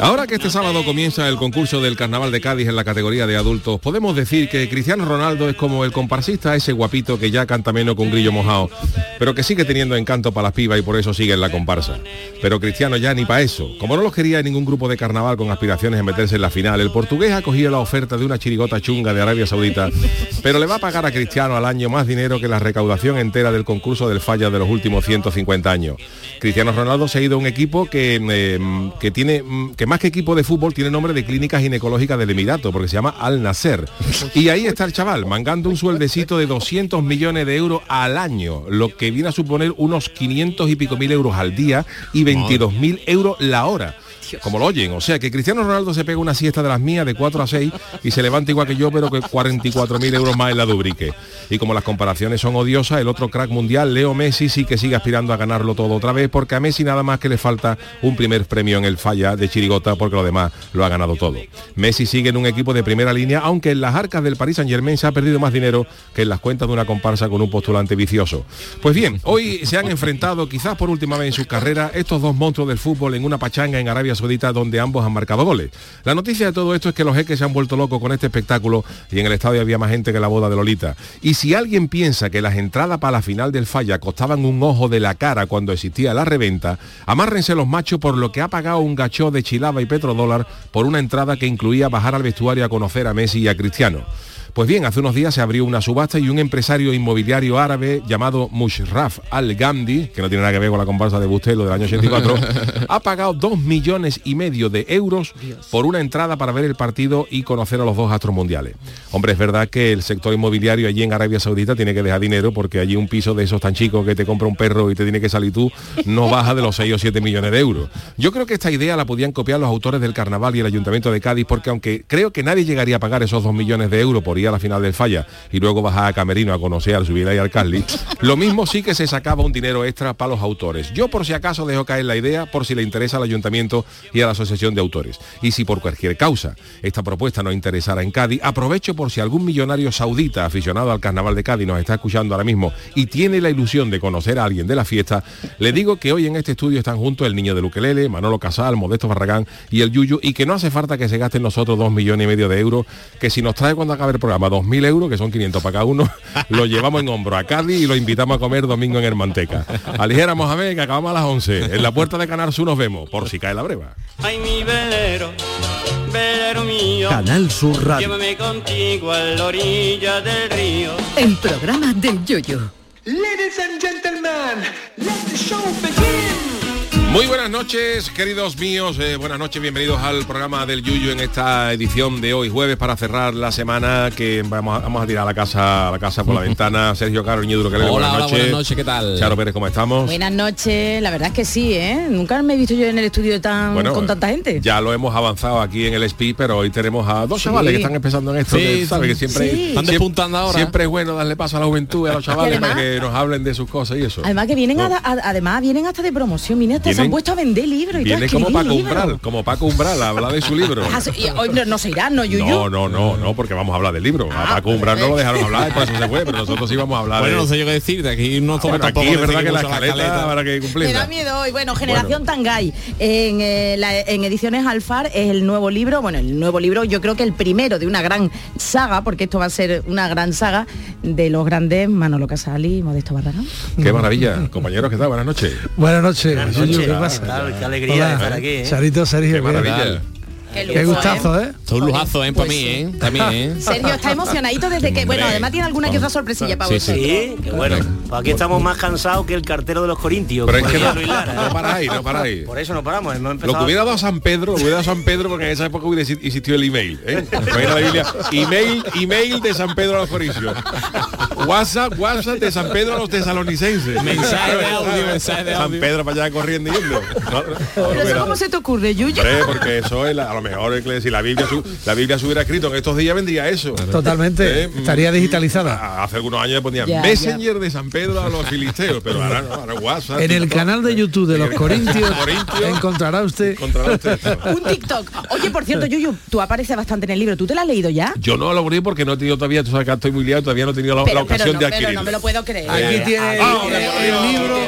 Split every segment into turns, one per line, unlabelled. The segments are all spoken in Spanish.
Ahora que este sábado comienza el concurso del Carnaval de Cádiz en la categoría de adultos, podemos decir que Cristiano Ronaldo es como el comparsista, ese guapito que ya canta menos con grillo mojado, pero que sigue teniendo encanto para las pibas y por eso sigue en la comparsa. Pero Cristiano ya ni para eso. Como no los quería ningún grupo de carnaval con aspiraciones en meterse en la final, el portugués ha cogido la oferta de una chirigota chunga de Arabia Saudita, pero le va a pagar a Cristiano al año más dinero que la recaudación entera del concurso del falla de los últimos 150 años. Cristiano Ronaldo se ha ido a un equipo que, eh, que tiene que más que equipo de fútbol tiene nombre de clínica ginecológica del Emirato, porque se llama Al Nasser. Y ahí está el chaval, mangando un sueldecito de 200 millones de euros al año, lo que viene a suponer unos 500 y pico mil euros al día y 22 mil euros la hora como lo oyen. O sea que Cristiano Ronaldo se pega una siesta de las mías de 4 a 6 y se levanta igual que yo, pero que 44.000 euros más en la Dubrique. Y como las comparaciones son odiosas, el otro crack mundial, Leo Messi, sí que sigue aspirando a ganarlo todo otra vez, porque a Messi nada más que le falta un primer premio en el falla de Chirigota, porque lo demás lo ha ganado todo. Messi sigue en un equipo de primera línea, aunque en las arcas del Paris Saint Germain se ha perdido más dinero que en las cuentas de una comparsa con un postulante vicioso. Pues bien, hoy se han enfrentado, quizás por última vez en su carrera, estos dos monstruos del fútbol en una pachanga en Arabia Saudita donde ambos han marcado goles. La noticia de todo esto es que los jeques se han vuelto locos con este espectáculo y en el estadio había más gente que la boda de Lolita. Y si alguien piensa que las entradas para la final del falla costaban un ojo de la cara cuando existía la reventa, amárrense los machos por lo que ha pagado un gachó de chilaba y petrodólar por una entrada que incluía bajar al vestuario a conocer a Messi y a Cristiano. Pues bien, hace unos días se abrió una subasta y un empresario inmobiliario árabe llamado Mushraf Al-Gandhi, que no tiene nada que ver con la comparsa de Bustelo del año 84, ha pagado dos millones y medio de euros por una entrada para ver el partido y conocer a los dos astros mundiales. Hombre, es verdad que el sector inmobiliario allí en Arabia Saudita tiene que dejar dinero porque allí un piso de esos tan chicos que te compra un perro y te tiene que salir tú no baja de los 6 o 7 millones de euros. Yo creo que esta idea la podían copiar los autores del carnaval y el ayuntamiento de Cádiz porque aunque creo que nadie llegaría a pagar esos dos millones de euros por a la final del falla y luego bajar a Camerino a conocer al subir ahí al Carly, lo mismo sí que se sacaba un dinero extra para los autores. Yo por si acaso dejo caer la idea, por si le interesa al ayuntamiento y a la asociación de autores. Y si por cualquier causa esta propuesta no interesara en Cádiz, aprovecho por si algún millonario saudita aficionado al carnaval de Cádiz nos está escuchando ahora mismo y tiene la ilusión de conocer a alguien de la fiesta, le digo que hoy en este estudio están juntos el niño de Luquelele, Manolo Casal, Modesto Barragán y el Yuyu y que no hace falta que se gasten nosotros dos millones y medio de euros, que si nos trae cuando acabe el programa dos mil euros, que son 500 para cada uno, lo llevamos en hombro a Cádiz y lo invitamos a comer domingo en Hermanteca. Aligera Mohamed, que acabamos a las 11. En la puerta de Canal Sur nos vemos, por si cae la breva.
Ay, mi velero, velero mío.
Canal Sur Radio.
Llévame contigo a la orilla del río.
El programa del Yoyo.
Ladies and gentlemen, let the show begin.
Muy buenas noches, queridos míos. eh, buenas noches, bienvenidos al programa del Yuyu en esta edición de hoy jueves para cerrar la semana que vamos a, vamos a tirar a la casa a la casa por la ventana. Sergio Caro Ñedo, que buenas
hola,
noches.
buenas noches, ¿qué tal?
Charo Pérez, ¿cómo estamos?
Buenas noches, la verdad es que sí, ¿eh? Nunca me he visto yo en el estudio tan
Bueno,
con tanta gente.
Ya lo hemos avanzado aquí en el SPI, pero hoy tenemos a dos
Sí.
chavales que están empezando en esto,
Sí,
que, ¿sabe? que siempre,
sí.
Están despuntando ahora.
Siempre es bueno darle paso a la juventud y a los chavales
además-
para que nos hablen de sus cosas y eso.
Además que vienen
No.
a- además vienen hasta de promoción, vienen hasta se han puesto a vender libros y
Viene
a
como Paco
libros.
Umbral, como Paco Umbral, a hablar de su libro.
Ah, sí, y hoy no, no se irán, ¿no, Yuyu?
No, no, no, no, porque vamos a hablar del libro. A
Ah,
Paco Umbral no lo dejaron hablar, y por eso se fue, pero nosotros sí vamos a hablar
Bueno,
de...
no sé yo qué decir, de aquí no somos
Bueno, aquí
tampoco
es verdad que la escaleta habrá que
Me
cumplirla.
da miedo hoy. Bueno, Generación Tangay. En, eh, la- en Ediciones Alfar es el nuevo libro, bueno, el nuevo libro, yo creo que el primero de una gran saga, porque esto va a ser una gran saga de los grandes Manolo Casali y Modesto Barragán.
Qué maravilla. Compañeros, ¿qué tal? Buenas noches.
Buenas noches.
Buenas noches.
¿Qué pasa?
Claro, qué alegría
Hola.
estar aquí, ¿eh?
Charito, Sergio.
Qué maravilla.
Qué,
Qué gustazo, ¿eh?
Son un lujazo, ¿eh? Para
Pues
mí,
sí.
¿eh? También, ¿eh?
Sergio está emocionadito desde que, bueno, además tiene alguna que otra sorpresilla para
Sí, sí.
vosotros.
Sí, que bueno. Pues aquí estamos más cansados que el cartero de los Corintios.
Pero es que no,
Lara, ¿eh?
no paráis, no paráis.
Por eso no paramos. Hemos
Lo
empezado...
que hubiera dado San Pedro, lo hubiera dado San Pedro porque en esa época hubiera exi- existido el email. ¿eh? Imagina la Biblia, email, email de San Pedro a los Coricios. WhatsApp, WhatsApp de San Pedro a los tesalonicenses.
Mensaje de audio, mensaje de
San
audio.
Pedro para allá corriendo y yendo. No, no,
Pero eso cómo se te ocurre, Yuyu.
Hombre, porque eso es la- a lo mejor es que si la Biblia su- la Biblia se hubiera escrito en estos días vendría eso.
Totalmente.
Eh, mm,
Estaría digitalizada.
a- Hace algunos años le ponían
Ya,
Messenger de San Pedro a los filisteos, pero ahora no, ahora WhatsApp.
En el
TikTok.
canal de YouTube de los Corintios
Corintios.
encontrará usted
Encontrará usted.
Un TikTok. Oye, por cierto, Yuyu, tú apareces bastante en el libro. ¿Tú te lo has leído ya?
Yo no lo abrí porque no he tenido todavía, tú sabes que estoy muy liado, todavía no he tenido la, la ocasión
no,
de
pero
adquirir.
no me lo puedo creer.
Aquí
Eh,
tiene
ah,
el- el libro,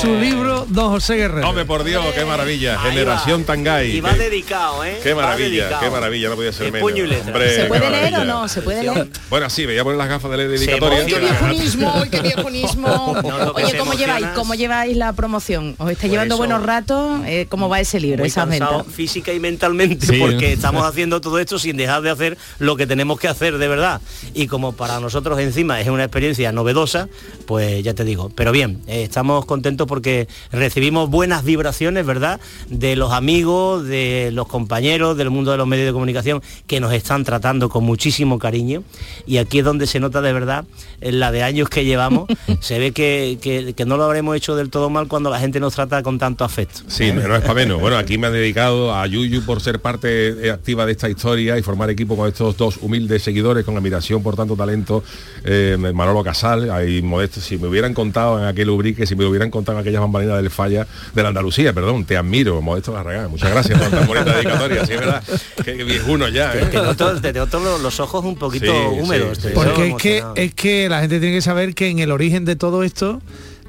su libro, Don José Guerrero.
Hombre, por Dios, qué maravilla.
Ahí
Generación
va.
Tangay.
Y va
Qué-
dedicado, ¿eh?
Qué maravilla,
dedicado.
qué maravilla, no podía ser menos.
puño y letra.
Hombre,
¿Se puede leer o no? ¿Se puede leer?
Bueno, sí, me voy a poner las gafas de leer dedicatoria.
¡Qué viejonismo! ¡Qué viejonismo! Oye, ¿cómo lleváis? ¿Cómo lleváis la promoción? ¿Os estáis llevando
eso-
buenos ratos? Eh, ¿Cómo va ese libro, ventas?
física y mentalmente
Sí.
porque estamos haciendo todo esto sin dejar de hacer lo que tenemos que hacer de verdad y como para nosotros encima es una experiencia novedosa pues ya te digo pero bien eh, estamos contentos porque recibimos buenas vibraciones verdad de los amigos de los compañeros del mundo de los medios de comunicación que nos están tratando con muchísimo cariño y aquí es donde se nota de verdad en la de años que llevamos se ve que, que- que no lo habremos hecho del todo mal cuando la gente nos trata con tanto afecto
Sí, no es para menos. Bueno, aquí me han dedicado a Yuyu por ser parte eh, activa de esta historia y formar equipo con estos dos humildes seguidores con admiración por tanto talento. Eh, Manolo Casal, ahí modesto, si me hubieran contado en aquel ubrique, si me lo hubieran contado en aquellas bambalinas del falla de la Andalucía, perdón, te admiro, Modesto Barragán. Muchas gracias por tan bonita dedicatoria, sí, es verdad. Qué viejuno ya, ¿eh?
te noto, te noto los, los ojos un poquito
Sí,
húmedos
sí,
Porque es que, es que la gente tiene que saber que en el origen de todo esto,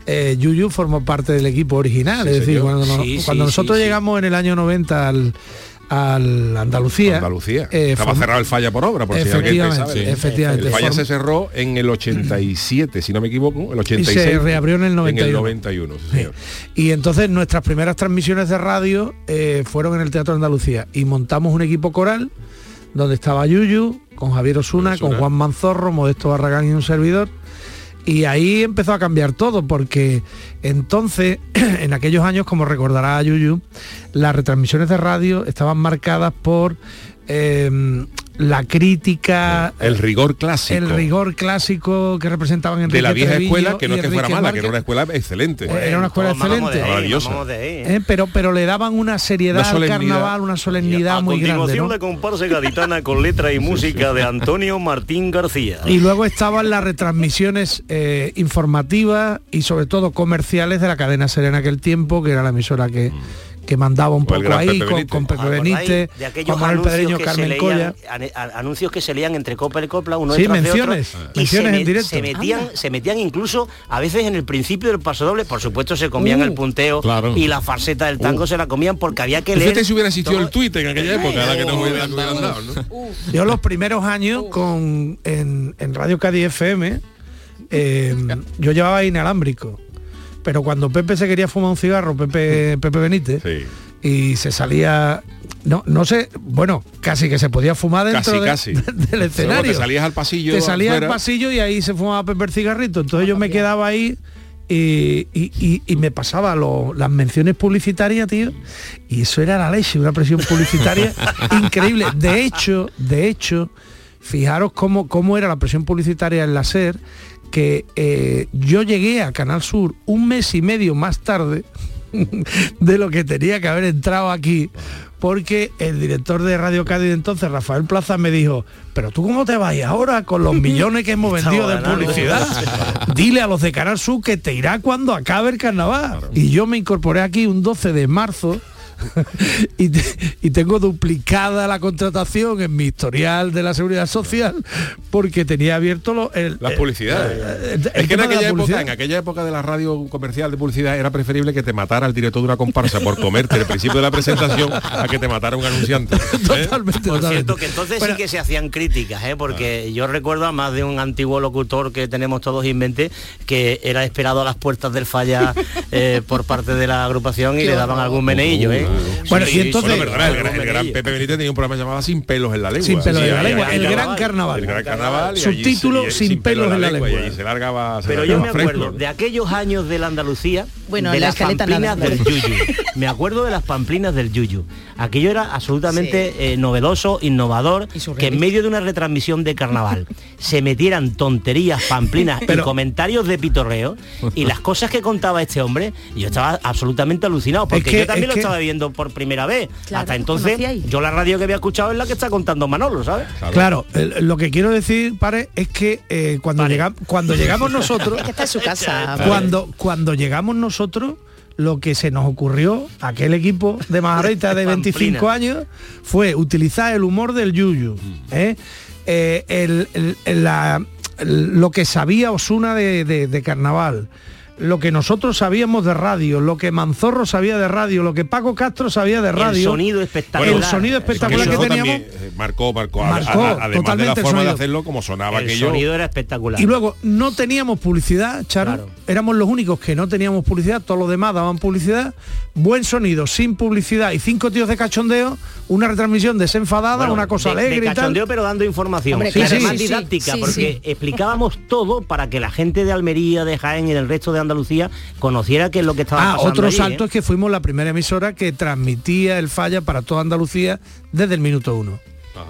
eh, Yuyu formó parte del equipo original.
Sí,
es decir,
señor.
cuando, cuando
sí,
nosotros
sí.
llegamos en el año 90 al, al Andalucía,
Andalucía.
eh,
Estaba cerrado el falla por obra, por si
Efectivamente,
pensaba.
sí. efectivamente.
El falla se cerró en el 87, si no me equivoco, el 86.
se reabrió en el 91.
En el 91, sí, señor.
Y entonces nuestras primeras transmisiones de radio eh, fueron en el Teatro Andalucía y montamos un equipo coral donde estaba Yuyu, con Javier Osuna,
Osuna.
con Juan Manzorro, Modesto Barragán y un servidor. Y ahí empezó a cambiar todo, porque entonces, en aquellos años, como recordará Yuyu, las retransmisiones de radio estaban marcadas por eh, la crítica,
El rigor clásico.
el rigor clásico que representaban en
de la vieja escuela, que no es que fuera mala, que era una escuela excelente.
Era una escuela
Todos mamamos
excelente.
ahí,
Maravillosa.
¿eh?
Eh, pero pero le daban una seriedad
Una
al carnaval, una solemnidad
a
muy grande.
continuación
¿no?
la comparsa gaditana con letra y música de Antonio Martín García.
Y luego estaban las retransmisiones eh, informativas y sobre todo comerciales de la cadena Serena aquel tiempo, que era la emisora que, que mandaba un poco ahí con, con Pepe
¿Os acordáis
Benítez,
de aquellos
Manuel
anuncios
Pedreño,
que
Carmen
se
Colla.
leían, anuncios que se leían entre Copa y Copla, uno
Sí,
detrás de
menciones,
otro, y
menciones
se,
en directo.
se metían, se metían incluso a veces en el principio del paso doble, por supuesto se comían
Uh,
el punteo
claro.
y la farseta del tango se la comían porque había que leer.
Fíjate si hubiera existido
todo-
el Twitter en aquella época, la que nos hubieran hubieran dado, ¿no?
Yo los primeros años con en, en Radio Cádiz FM, eh, yo llevaba inalámbrico. Pero cuando Pepe se quería fumar un cigarro, Pepe, Pepe Benítez,
Sí.
y se salía no no sé bueno casi que se podía fumar dentro
Casi,
de-
casi.
del
Luego
escenario
te salías al pasillo.
te salía al pasillo y ahí se fumaba Pepe el cigarrito entonces yo me quedaba ahí y, y- y- y me pasaba lo- las menciones publicitarias tío y eso era la leche una presión publicitaria increíble de hecho de hecho fijaros cómo, cómo era la presión publicitaria en la SER que eh, yo llegué a Canal Sur un mes y medio más tarde de lo que tenía que haber entrado aquí porque el director de Radio Cádiz de entonces, Rafael Plaza, me dijo, pero tú cómo te vas ahora con los millones que hemos vendido de publicidad. Dile a los de Canal Sur que te irá cuando acabe el carnaval. Y yo me incorporé aquí un 12 de marzo y, te- y tengo duplicada la contratación en mi historial de la seguridad social porque tenía abierto lo- el,
Las
el-
publicidades.
el- el
es que en aquella, época,
publicidad.
en aquella época de la radio comercial de publicidad era preferible que te matara el director de una comparsa por comerte el principio de la presentación a que te matara un anunciante. ¿eh?
Totalmente,
Por
totalmente.
cierto, que entonces
Bueno,
sí que se hacían críticas, ¿eh?
Ah.
porque yo recuerdo a más de un antiguo locutor que tenemos todos en mente que era esperado a las puertas del falla eh, por parte de la agrupación y le daban algún meneillo. ¿eh?
Bueno, y entonces-
Bueno, perdona, el, gran- el gran. Pepe Benítez tenía un programa llamado Sin pelos en la lengua.
Sin pelos
Sí,
en la lengua, el gran carnaval.
El gran carnaval. y allí
Subtítulo
y-
Sin pelos en la
Y
lengua.
allí se largaba. se
Pero yo me acuerdo
fresco.
de aquellos años de la Andalucía
Bueno,
de
la
las pamplinas del Yuyu. Me acuerdo de las pamplinas del Yuyu. Aquello era absolutamente eh, novedoso, innovador, que en medio de una retransmisión de carnaval se metieran tonterías, pamplinas y comentarios de pitorreo y las cosas que contaba este hombre, yo estaba absolutamente alucinado, porque
que-
yo también lo
que-
estaba viendo por primera vez.
Claro,
Hasta entonces, yo la radio que había escuchado es la que está contando Manolo, ¿sabes?
Claro, lo que quiero decir, Pare, es que eh, cuando, llega- cuando llegamos nosotros,
Es que está en su casa.
cuando, cuando llegamos nosotros, lo que se nos ocurrió, aquel equipo de Majareta de 25
Pamplina.
años, fue utilizar el humor del yuyu. ¿eh? Eh, el- el- el- la- el- lo que sabía Osuna de, de- de carnaval, lo que nosotros sabíamos de radio, lo que Manzorro sabía de radio, lo que Paco Castro sabía de radio.
El sonido espectacular.
el sonido espectacular que teníamos.
eh, marcó, marcó, a-
Marcó
a- además de la
el
forma de hacerlo como sonaba
El
aquello.
sonido era espectacular.
Y luego no teníamos publicidad, Charo.
Claro.
Éramos los únicos que no teníamos publicidad, todos los demás daban publicidad. Buen sonido, sin publicidad y cinco tíos de cachondeo, una retransmisión desenfadada,
Bueno,
una cosa
de-
alegre
de
y tal.
cachondeo, pero dando información.
Hombre,
además
sí, sí,
didáctica,
sí,
porque
sí.
explicábamos todo para que la gente de Almería, de Jaén y del resto de Andalucía conociera qué es lo que estaba
Ah,
pasando
otro
allí,
salto
¿eh?
es que fuimos la primera emisora que transmitía el falla para toda Andalucía desde el minuto uno.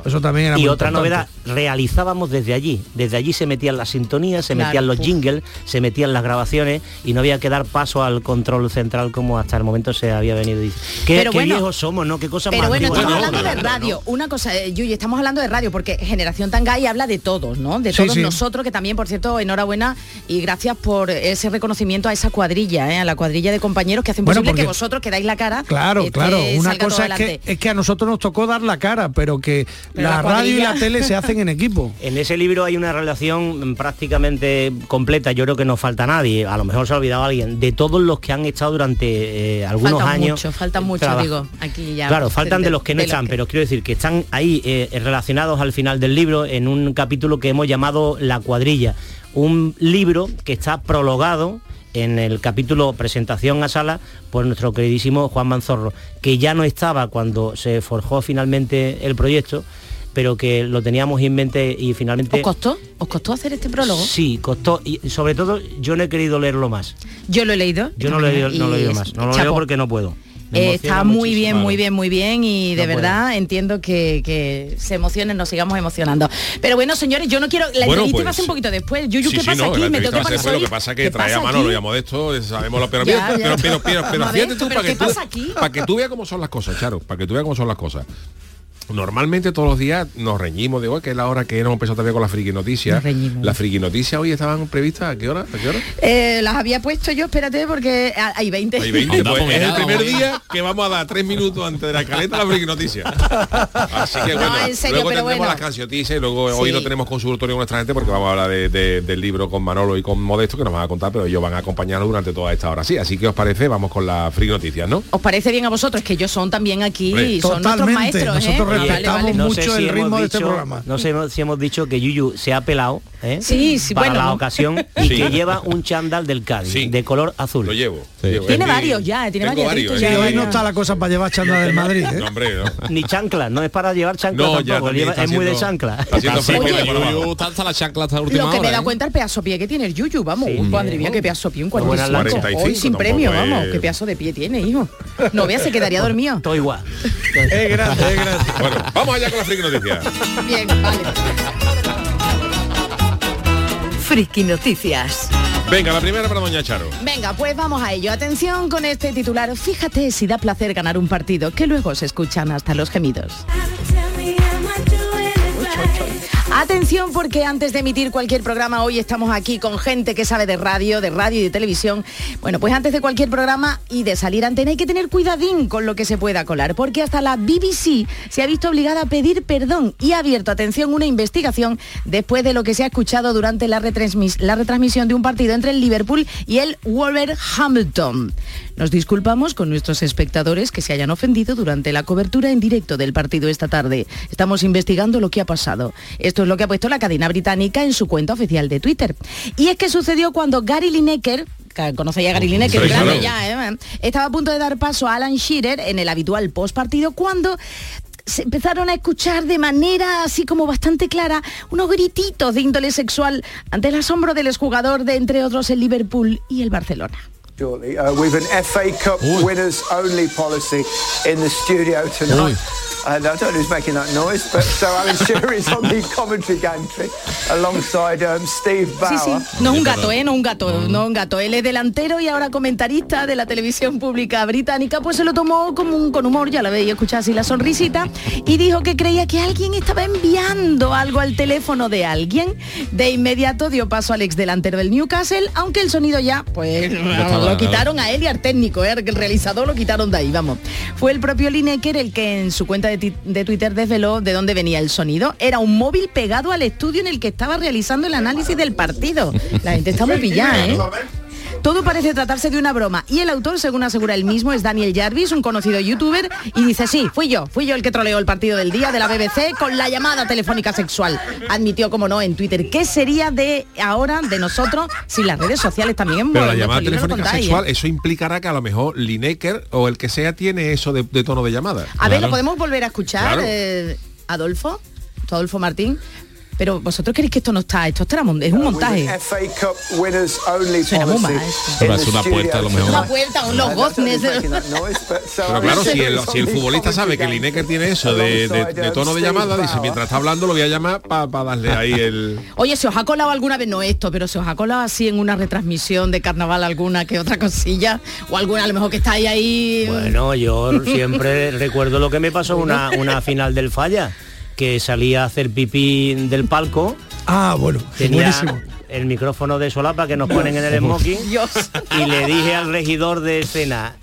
Eso también era
Y
muy
otra
importante.
novedad, realizábamos desde allí. Desde allí se metían las sintonías, se
Claro,
metían los jingles, se metían las grabaciones y no había que dar paso al control central como hasta el momento se había venido. Dice, Qué,
Pero
qué
bueno,
viejos somos, ¿no? Qué cosa
Pero
más
bueno, estamos hablando de radio. Una cosa, eh, Yuyi, estamos hablando de radio porque Generación Tangay habla de todos, ¿no? De todos
sí.
nosotros, que también, por cierto, enhorabuena y gracias por ese reconocimiento a esa cuadrilla, ¿eh? a la cuadrilla de compañeros que hacen
Bueno,
posible que
porque-
vosotros que dais la cara.
Claro,
este,
claro. Una cosa es que, es que a nosotros nos tocó dar la cara, pero que
Pero
la,
la
radio y la tele se hacen en equipo.
En ese libro hay una relación prácticamente completa, yo creo que no falta nadie, a lo mejor se ha olvidado alguien, de todos los que han estado durante eh, algunos
Faltan
años.
mucho, faltan mucho,
traba-
digo, aquí ya.
Claro, faltan de los que no están,
que-
pero quiero decir que están ahí eh, relacionados al final del libro en un capítulo que hemos llamado La cuadrilla, un libro que está prologado en el capítulo presentación a sala por nuestro queridísimo Juan Manzorro, que ya no estaba cuando se forjó finalmente el proyecto, pero que lo teníamos en mente y finalmente...
¿Os costó? ¿Os costó hacer este prólogo?
Sí, costó y sobre todo yo no he querido leerlo más.
Yo lo he leído.
Yo no lo he leído, no lo he leído más. No lo
chapo.
leo porque no puedo.
Eh, está muy
muchísimo.
bien, muy bien, muy bien y de
No
verdad entiendo que, que se emocionen, nos sigamos emocionando. Pero bueno, señores, yo no quiero... La
Bueno,
entrevista
pues,
va a ser un poquito después. Yuyu,
Sí,
¿qué
sí,
pasa
no,
aquí?
la
Me tengo que pasar
Lo que pasa es que
¿Qué
trae a Manolo y a Modesto, sabemos lo pero, pero, pero, pero, para que tú veas cómo son las cosas, Charo, para que tú veas cómo son las cosas. Normalmente todos los días nos reñimos de hoy, que es la hora que hemos empezado todavía con la friki noticias.
Nos reñimos.
Las friki noticias hoy estaban previstas a qué hora? ¿A qué hora?
Eh, las había puesto yo, espérate, porque hay 20.
Hay 20,
Anda,
pues, es el primer día que vamos a dar tres minutos antes de la caleta la friki noticia. Así que
No,
bueno,
en serio,
luego
pero
tendremos
bueno.
las canciones y luego hoy no tenemos consultorio con nuestra gente porque vamos a hablar de- de- del libro con Manolo y con Modesto que nos van a contar, pero ellos van a acompañarnos durante toda esta hora. Sí, así que os parece, vamos con la friki noticias, ¿no?
¿Os parece bien a vosotros que ellos son también aquí
Hombre,
son nuestros maestros? ¿eh?
Nosotros
Vale,
respetamos
vale.
mucho el ritmo de este programa.
No sé si hemos dicho que Yuyu se ha pelado ¿eh?
Sí, sí,
para
bueno.
la ocasión y
Sí.
que lleva un chándal del Cádiz
Sí.
de color azul.
Lo llevo.
Sí.
Llevo.
Tiene
Es mi-
varios ya, tiene
Tengo
varios,
hoy no está la cosa para llevar chanda del Madrid. ¿eh?
No, hombre, no.
Ni chancla, no es para llevar chancla
No, ya
tampoco, lleva- es muy de chancla.
está
Yuyu hasta la chancla hasta última
Lo que me dado
¿eh?
cuenta el pedazo pie que tiene el Yuyu, vamos. Madre mía, qué pedazo pie, un
Buena
45.
lancha.
Hoy sin
45
premio, vamos. Qué pedazo de pie tiene, hijo. No veas, se quedaría dormido.
Todo igual.
Es grande, es grande.
Bueno, vamos allá con la friki noticias.
Bien, vale.
Friki Noticias.
Venga, la primera para Doña Charo.
Venga, pues vamos a ello. Atención con este titular. Fíjate si da placer ganar un partido, que luego se escuchan hasta los gemidos. Atención porque antes de emitir cualquier programa hoy estamos aquí con gente que sabe de radio, de radio y de televisión. Bueno, pues antes de cualquier programa y de salir antena hay que tener cuidadín con lo que se pueda colar, porque hasta la BBC se ha visto obligada a pedir perdón y ha abierto, atención, una investigación después de lo que se ha escuchado durante la, retransmis- la retransmisión de un partido entre el Liverpool y el Wolverhampton. Nos disculpamos con nuestros espectadores que se hayan ofendido durante la cobertura en directo del partido esta tarde. Estamos investigando lo que ha pasado. Esto es lo que ha puesto la cadena británica en su cuenta oficial de Twitter. Y es que sucedió cuando Gary Lineker que conocéis a Gary Lineker,
Sí,
grande
claro.
ya, ¿eh? estaba a punto de dar paso a Alan Shearer en el habitual post partido cuando se empezaron a escuchar de manera así como bastante clara unos grititos de índole sexual ante el asombro del exjugador de entre otros el Liverpool y el Barcelona.
Shortly. Uh, we've an FA Cup winners only policy in the studio tonight. And I don't know who's making that noise, but so Alan Shearer is on the commentary gantry alongside um, Steve
Sí,
Bauer.
sí, no es un gato, ¿eh? No un gato, no un gato. Él es delantero y ahora comentarista de la televisión pública británica, pues se lo tomó como un, con humor, ya la veis, escuchar así la sonrisita, y dijo que creía que alguien estaba enviando algo al teléfono de alguien. De inmediato dio paso al ex delantero del Newcastle, aunque el sonido ya, pues lo quitaron a él y al técnico, ¿eh? el realizador lo quitaron de ahí, vamos. Fue el propio Lineker el que en su cuenta de, ti- de Twitter desveló de dónde venía el sonido. Era un móvil pegado al estudio en el que estaba realizando el análisis del partido. La gente está muy pillada, ¿eh? Todo parece tratarse de una broma y el autor, según asegura él mismo, es Daniel Jarvis, un conocido youtuber, y dice, sí, fui yo, fui yo el que troleó el partido del día de la BBC con la llamada telefónica sexual. Admitió, como no, en Twitter, ¿qué sería de ahora, de nosotros, si las redes sociales también...
Pero la llamada telefónica
contáis,
sexual,
¿eh?
eso implicará que a lo mejor Lineker o el que sea tiene eso de, de tono de llamada.
A ver, lo podemos volver a escuchar,
Claro.
eh, Adolfo, Adolfo Martín. Pero vosotros queréis que esto no está, esto mon- es un montaje.
an FA Cup winners only
Suena
in
Pero es una puerta, a lo mejor.
Una puerta, unos
I don't know
goznes.
Pero claro, si el, si el futbolista sabe que
commentary
Lineker tiene eso de, de-
alongside,
de
um,
tono de llamada, dice, mientras está hablando lo voy a llamar para darle ahí el...
Oye, se os ha colado alguna vez, no esto, pero se os ha colado así en una retransmisión de carnaval alguna que otra cosilla, o alguna a lo mejor que estáis ahí.
Bueno, yo siempre recuerdo lo que me pasó una, una final del falla, que salía a hacer pipí del palco,
Ah, bueno,
tenía
buenísimo.
el micrófono de solapa que nos ponen en el smoking
Dios.
y le dije al regidor de escena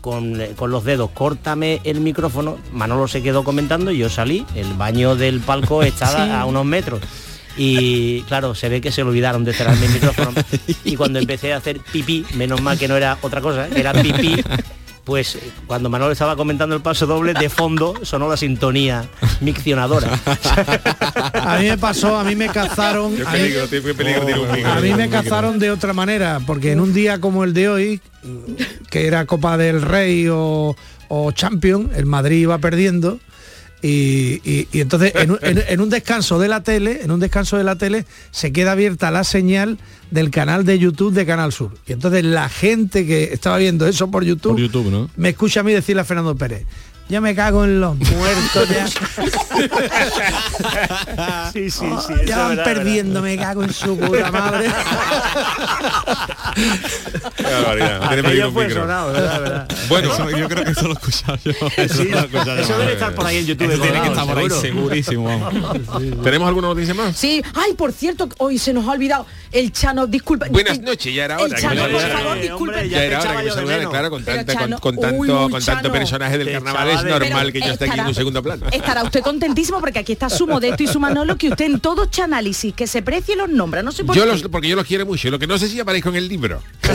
con, con los dedos, córtame el micrófono. Manolo se quedó comentando y yo salí. El baño del palco estaba
Sí.
a unos metros. Y claro, se ve que se le olvidaron de cerrarme el micrófono. Y cuando empecé a hacer pipí, menos mal que no era otra cosa, era pipí, pues eh, cuando Manolo estaba comentando el paso doble, de fondo sonó la sintonía miccionadora.
A mí me pasó, a mí me cazaron.
Qué
a mí-
peligro, qué peligro tiene un micro.
A mí me cazaron de otra manera, porque en un día como el de hoy, que era Copa del Rey o, o Champion, el Madrid iba perdiendo. Y, y- y entonces en un, en- en un descanso de la tele, en un descanso de la tele, se queda abierta la señal del canal de YouTube de Canal Sur. Y entonces la gente que estaba viendo eso por YouTube,
Por YouTube, ¿no?
me escucha a mí decirle a Fernando Pérez. Ya me cago en los muertos ya.
Sí, sí,
Oh,
sí.
ya van perdiendo, me cago en su puta madre.
Un
fue sonado, ¿verdad? ¿verdad?
Bueno,
Eso- yo creo que eso lo he escuchado yo.
Sí,
lo he escuchado
eso
yo.
debe estar por ahí en YouTube.
Eso tiene que estar por ahí segurísimo. vamos.
¿tenemos alguna noticia más?
Sí, ay, por cierto, hoy se nos ha olvidado el Chano, disculpa.
Buenas noches, ya era
El
hora. que
Chano, por favor, disculpe.
Ya era hora que me
yo
saludara, claro, con, tanta- con-
Chano,
con
uy,
tanto,
uy,
con tanto personaje del carnaval es
de
normal que yo esté aquí en un segundo plano.
Estará usted contentísimo porque aquí está su modesto y su Manolo que usted en todos análisis que se precie los nombra, no sé por
Yo
qué.
los, porque yo los quiero mucho, lo que no sé si aparezco en el libro.
¿No,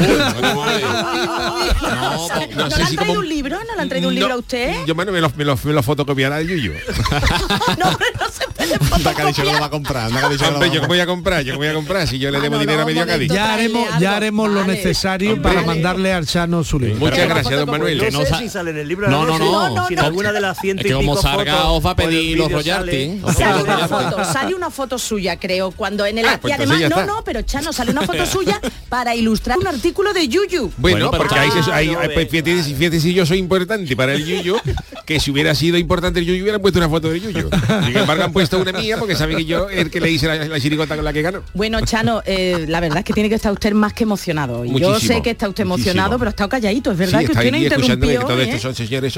no
le
sé
han
si
traído
como-
un libro? ¿No le han traído un libro a usted?
Yo bueno, me lo, me lo, me lo fotocopiará el Yuyo.
no, hombre, no se puede
Anda que ha dicho que lo va
fotocopiar.
a comprar. ha dicho
Hombre, yo voy a comprar, yo voy a comprar, si yo le
Ah,
debo
no,
dinero
no,
a medio. Cádiz.
Ya haremos, ya haremos lo necesario para mandarle al Chano su libro.
Muchas gracias, don Manuel.
No, sé si sale en el libro.
No, no,
sé
no.
No,
Si en
no.
alguna de las
Es
ciento
que
y
como
pico
salga
fotos
os va a pedir los
sale-
royalties.
Sale
a
una foto, sale una foto suya, creo, cuando en el
Ah, pues
y además no,
está.
no, pero Chano sale una foto suya para ilustrar un artículo de Yuyu.
Bueno,
Bueno, pero
porque
claro,
ahí- ahí-
ve.
pues, fíjate, si- fíjate si yo soy importante para el Yuyo, que si hubiera sido importante el Yuyo hubieran puesto una foto del Yuyo. Sin embargo han puesto una mía porque saben que yo es el que le hice la, la chirigota con la que ganó.
Bueno, Chano, eh, la verdad es que tiene que estar usted más que emocionado. hoy. Yo
Muchísimo,
sé que está usted
muchísimo.
emocionado, pero ha estado calladito. Es verdad
Sí,
que
está
usted no interrumpió.
que todo
¿eh?
esto son señores,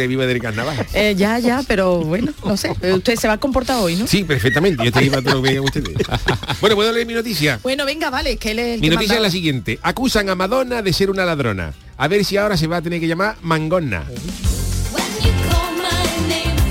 historia viva del carnaval.
Eh, ya, ya, pero bueno, no sé. eh, Usted se va a comportar hoy, ¿no?
Sí, perfectamente. Yo estoy para todo lo que ustedes. Bueno, ¿puedo leer mi noticia?
Bueno, venga, vale, que el
Mi
que
noticia es la siguiente. Acusan a Madonna de ser una ladrona. A ver si ahora se va a tener que llamar Mangonna.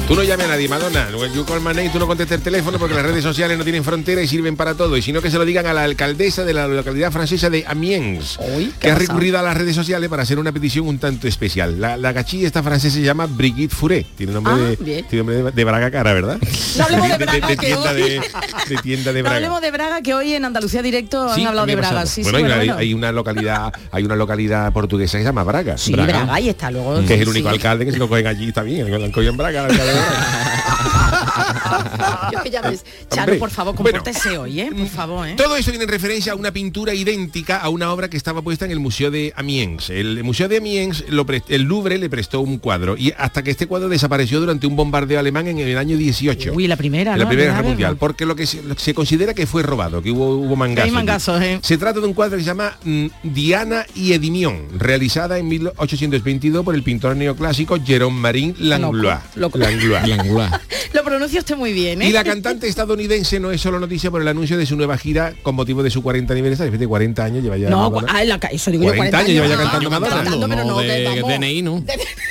Tú no llames a nadie, Madonna. You call my name, tú no contestes el teléfono porque las redes sociales no tienen frontera y sirven para todo. Y sino que se lo digan a la alcaldesa de la localidad francesa de Amiens,
Uy, ¿qué
que ha
pasado?
recurrido a las redes sociales para hacer una petición un tanto especial. La, la gachilla esta francesa se llama Brigitte Fouré. Tiene nombre,
Ah,
de, tiene nombre de, de Braga cara, ¿verdad?
No hablemos de Braga, que
tienda
hoy-
de, tienda de
No
Braga.
hablemos de Braga, que hoy en Andalucía Directo
Sí,
han hablado de Braga. Sí,
bueno,
sí,
hay,
bueno,
una,
bueno.
hay una localidad, hay una localidad portuguesa que se llama Braga.
Sí, Braga. ahí está luego.
Que es el único alcalde que si lo cogen allí bien, lo han cogido en Braga. el alcalde Bora.
Yo que ya ves. Chano,
Hombre,
por favor,
bueno.
compórtese hoy, ¿eh? Por favor, ¿eh?
Todo eso viene en referencia a una pintura idéntica a una obra que estaba puesta en el Museo de Amiens. El Museo de Amiens, lo el Louvre le prestó un cuadro y hasta que este cuadro desapareció durante un bombardeo alemán en el año 18.
Uy, la primera,
la
¿no?
Primera Guerra Mundial, porque lo que se, lo que se considera que fue robado, que hubo, hubo mangazos.
Hay mangazos, ¿eh?
Se trata de un cuadro que se llama mm, Diana y Edimión, realizada en 1822 por el pintor neoclásico Jérôme Marin Langlois.
Loco, loco.
Langlois.
Lo usted muy bien, ¿eh?
Y la cantante estadounidense no es solo noticia por el anuncio de su nueva gira con motivo de su 40 aniversario. Fíjate, 40 años lleva ya.
No,
Madonna.
ah, la eso digo yo,
40
40
años lleva ya cantando
Ah,
Madonna.
cantando, pero no,
de,
que vamos.
DNI, ¿no?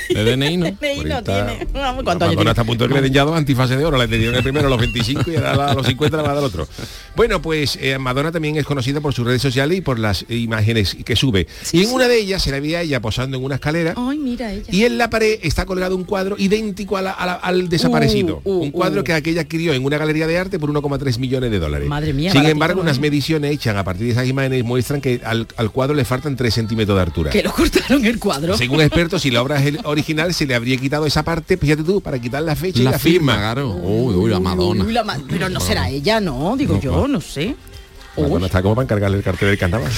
De DNI, ¿no?
DNI no
40.
tiene. Vamos, ¿cuántos años
está a punto de de oro. Le dieron el primero a los 25 y ahora a los 50 le va a dar otro. Bueno, pues eh, Madonna también es conocida por sus redes sociales y por las imágenes que sube. y en una de ellas se la veía ella posando en una escalera.
Ay, mira ella.
Y en la pared está colgado un cuadro idéntico a la- a la- al desaparecido.
Uh, uh,
un cuadro
uh.
que aquella adquirió en una galería de arte por 1,3 millones de dólares.
Madre mía,
Sin embargo, unas
¿eh?
mediciones hechas a partir de esas imágenes muestran que al, al cuadro le faltan 3 centímetros de altura.
Que lo cortaron el cuadro.
Según expertos, si la obra es el original, se le habría quitado esa parte, fíjate tú, para quitar la fecha y
La
la
firma,
firma.
claro. Uy, uy, la Madonna.
Uy, la ma- pero no será ella, ¿no? Digo
No,
yo,
no.
no sé.
Madonna está como para encargarle el cartel del carnaval.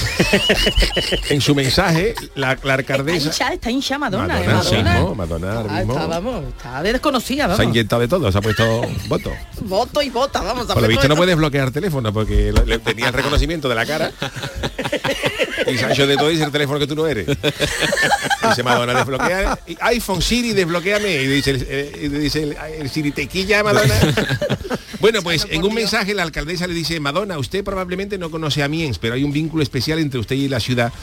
en su mensaje, la, la
Está
alcaldesa...
hincha, está hincha Madonna, ¿eh?
Madonna, sí,
Madonna.
¿no? Madonna ahora
Ah,
mismo
está, vamos, está de desconocida,
se ha
vamos.
inyectado de todo, se ha puesto voto.
Voto y vota, vamos a
Por lo
ver
visto no puedes bloquear teléfono porque lo- le tenía el reconocimiento de la cara. Y hecho de todo dice el teléfono que tú no eres. Dice Madonna, desbloquea. iPhone Siri, desbloqueame. Y dice el, dice el, el Siri, tequilla, Madonna. Bueno, pues en un mensaje la alcaldesa le dice, Madonna, usted probablemente no conoce a Miens, pero hay un vínculo especial entre usted y la ciudad.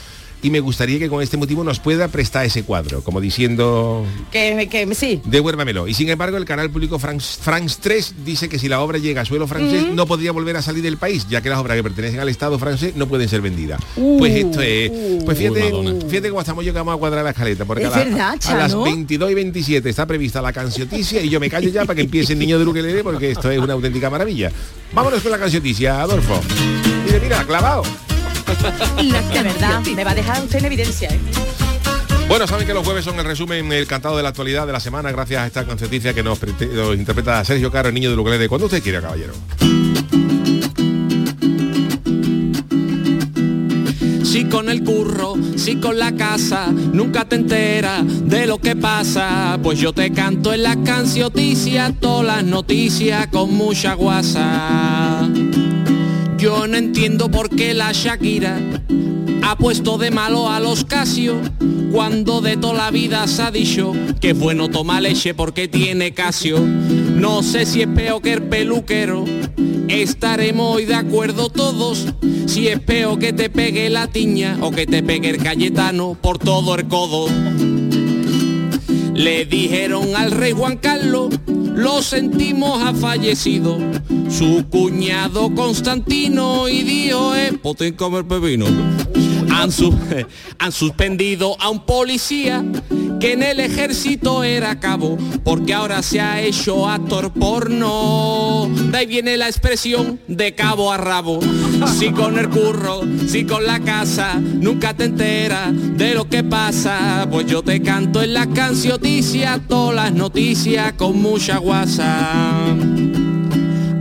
Y me gustaría que con este motivo nos pueda prestar ese cuadro, como diciendo,
Que, que sí.
devuélvamelo. Y sin embargo, el canal público France, France 3 dice que si la obra llega a suelo francés no podría volver a salir del país, ya que las obras que pertenecen al Estado francés no pueden ser vendidas. pues esto es... Pues fíjate,
Uy, Madonna.
fíjate cómo estamos yo que vamos a cuadrar la escaleta, porque
Es
a, la-
verdad,
a las
Chano.
22 y 27 está prevista la cancioticia y yo me callo ya para que empiece el niño de ukelele porque esto es una auténtica maravilla. Vámonos con la cancioticia, Adolfo. Mira, mira, clavado.
La
De verdad, me va a dejar usted en evidencia, ¿eh?
Bueno, saben que los jueves son el resumen, el cantado de la actualidad de la semana, gracias a esta cancioticia que nos, nos interpreta Sergio Caro, el niño de ukelele. Cuando usted quiera, caballero.
Si con el curro, si con la casa, nunca te enteras de lo que pasa. Pues yo te canto en las cancioticias, todas las noticias con mucha guasa. Yo no entiendo por qué la Shakira ha puesto de malo a los Casio cuando de toda la vida se ha dicho que es bueno tomar leche porque tiene Casio. No sé si es peor que el peluquero. Estaremos hoy de acuerdo todos si es peor que te pegue la tiña o que te pegue el Cayetano por todo el codo. Le dijeron al rey Juan Carlos, lo sentimos ha fallecido. Su cuñado Constantino y dijo, eh, poten comer pepino. Han, han suspendido a un policía que en el ejército era cabo, porque ahora se ha hecho actor porno. De ahí viene la expresión de cabo a rabo. Si con el curro, si con la casa, nunca te enteras de lo que pasa. Pues yo te canto en las cancioticias, todas las noticias con mucha guasa.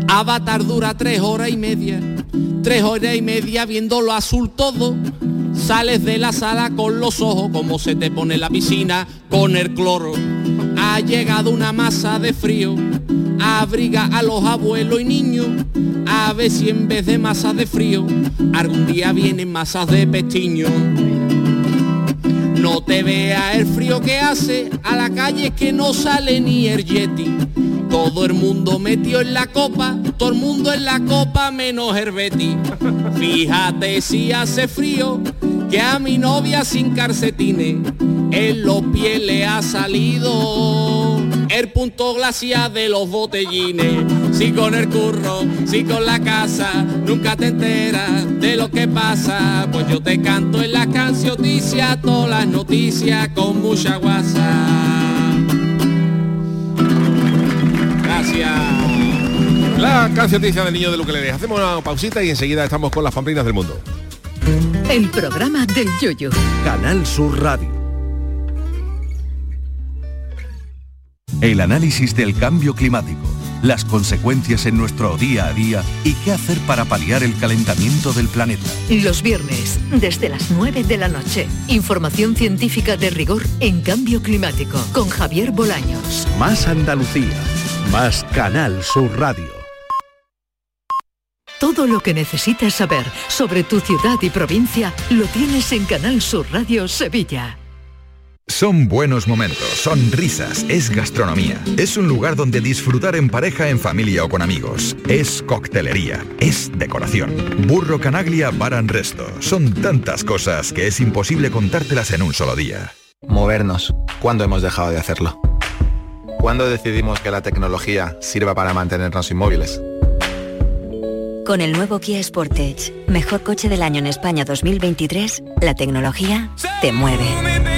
Avatar dura tres horas y media, tres horas y media viéndolo azul todo. Sales de la sala con los ojos como se te pone la piscina con el cloro. Ha llegado una masa de frío, abriga a los abuelos y niños. A ver si en vez de masa de frío, algún día vienen masas de pestiño. No te vea el frío que hace, a la calle que no sale ni el yeti. Todo el mundo metió en la copa, todo el mundo en la copa menos el Betty. Fíjate si hace frío, que a mi novia sin calcetines, en los pies le ha salido el punto glacial de los botellines. Si con el curro, si con la casa, nunca te enteras de lo que pasa. Pues yo te canto en la cancioticia, todas las noticias con mucha guasa. Gracias.
La cancioticia del niño de ukelele. Hacemos una pausita y enseguida estamos con las pamplinas del mundo.
El programa del yoyo.
Canal Sur Radio. El análisis del cambio climático, las consecuencias en nuestro día a día y qué hacer para paliar el calentamiento del planeta.
Los viernes, desde las 9 de la noche. Información científica de rigor en cambio climático con Javier Bolaños.
Más Andalucía, más Canal Sur Radio.
Todo lo que necesitas saber sobre tu ciudad y provincia lo tienes en Canal Sur Radio Sevilla.
Son buenos momentos, son risas, es gastronomía. Es un lugar donde disfrutar en pareja, en familia o con amigos. Es coctelería, es decoración. Burro Canaglia Baran Resto. Son tantas cosas que es imposible contártelas en un solo día.
Movernos. ¿Cuándo hemos dejado de hacerlo? ¿Cuándo decidimos que la tecnología sirva para mantenernos inmóviles?
Con el nuevo Kia Sportage, mejor coche del año en España 2023, la tecnología te mueve.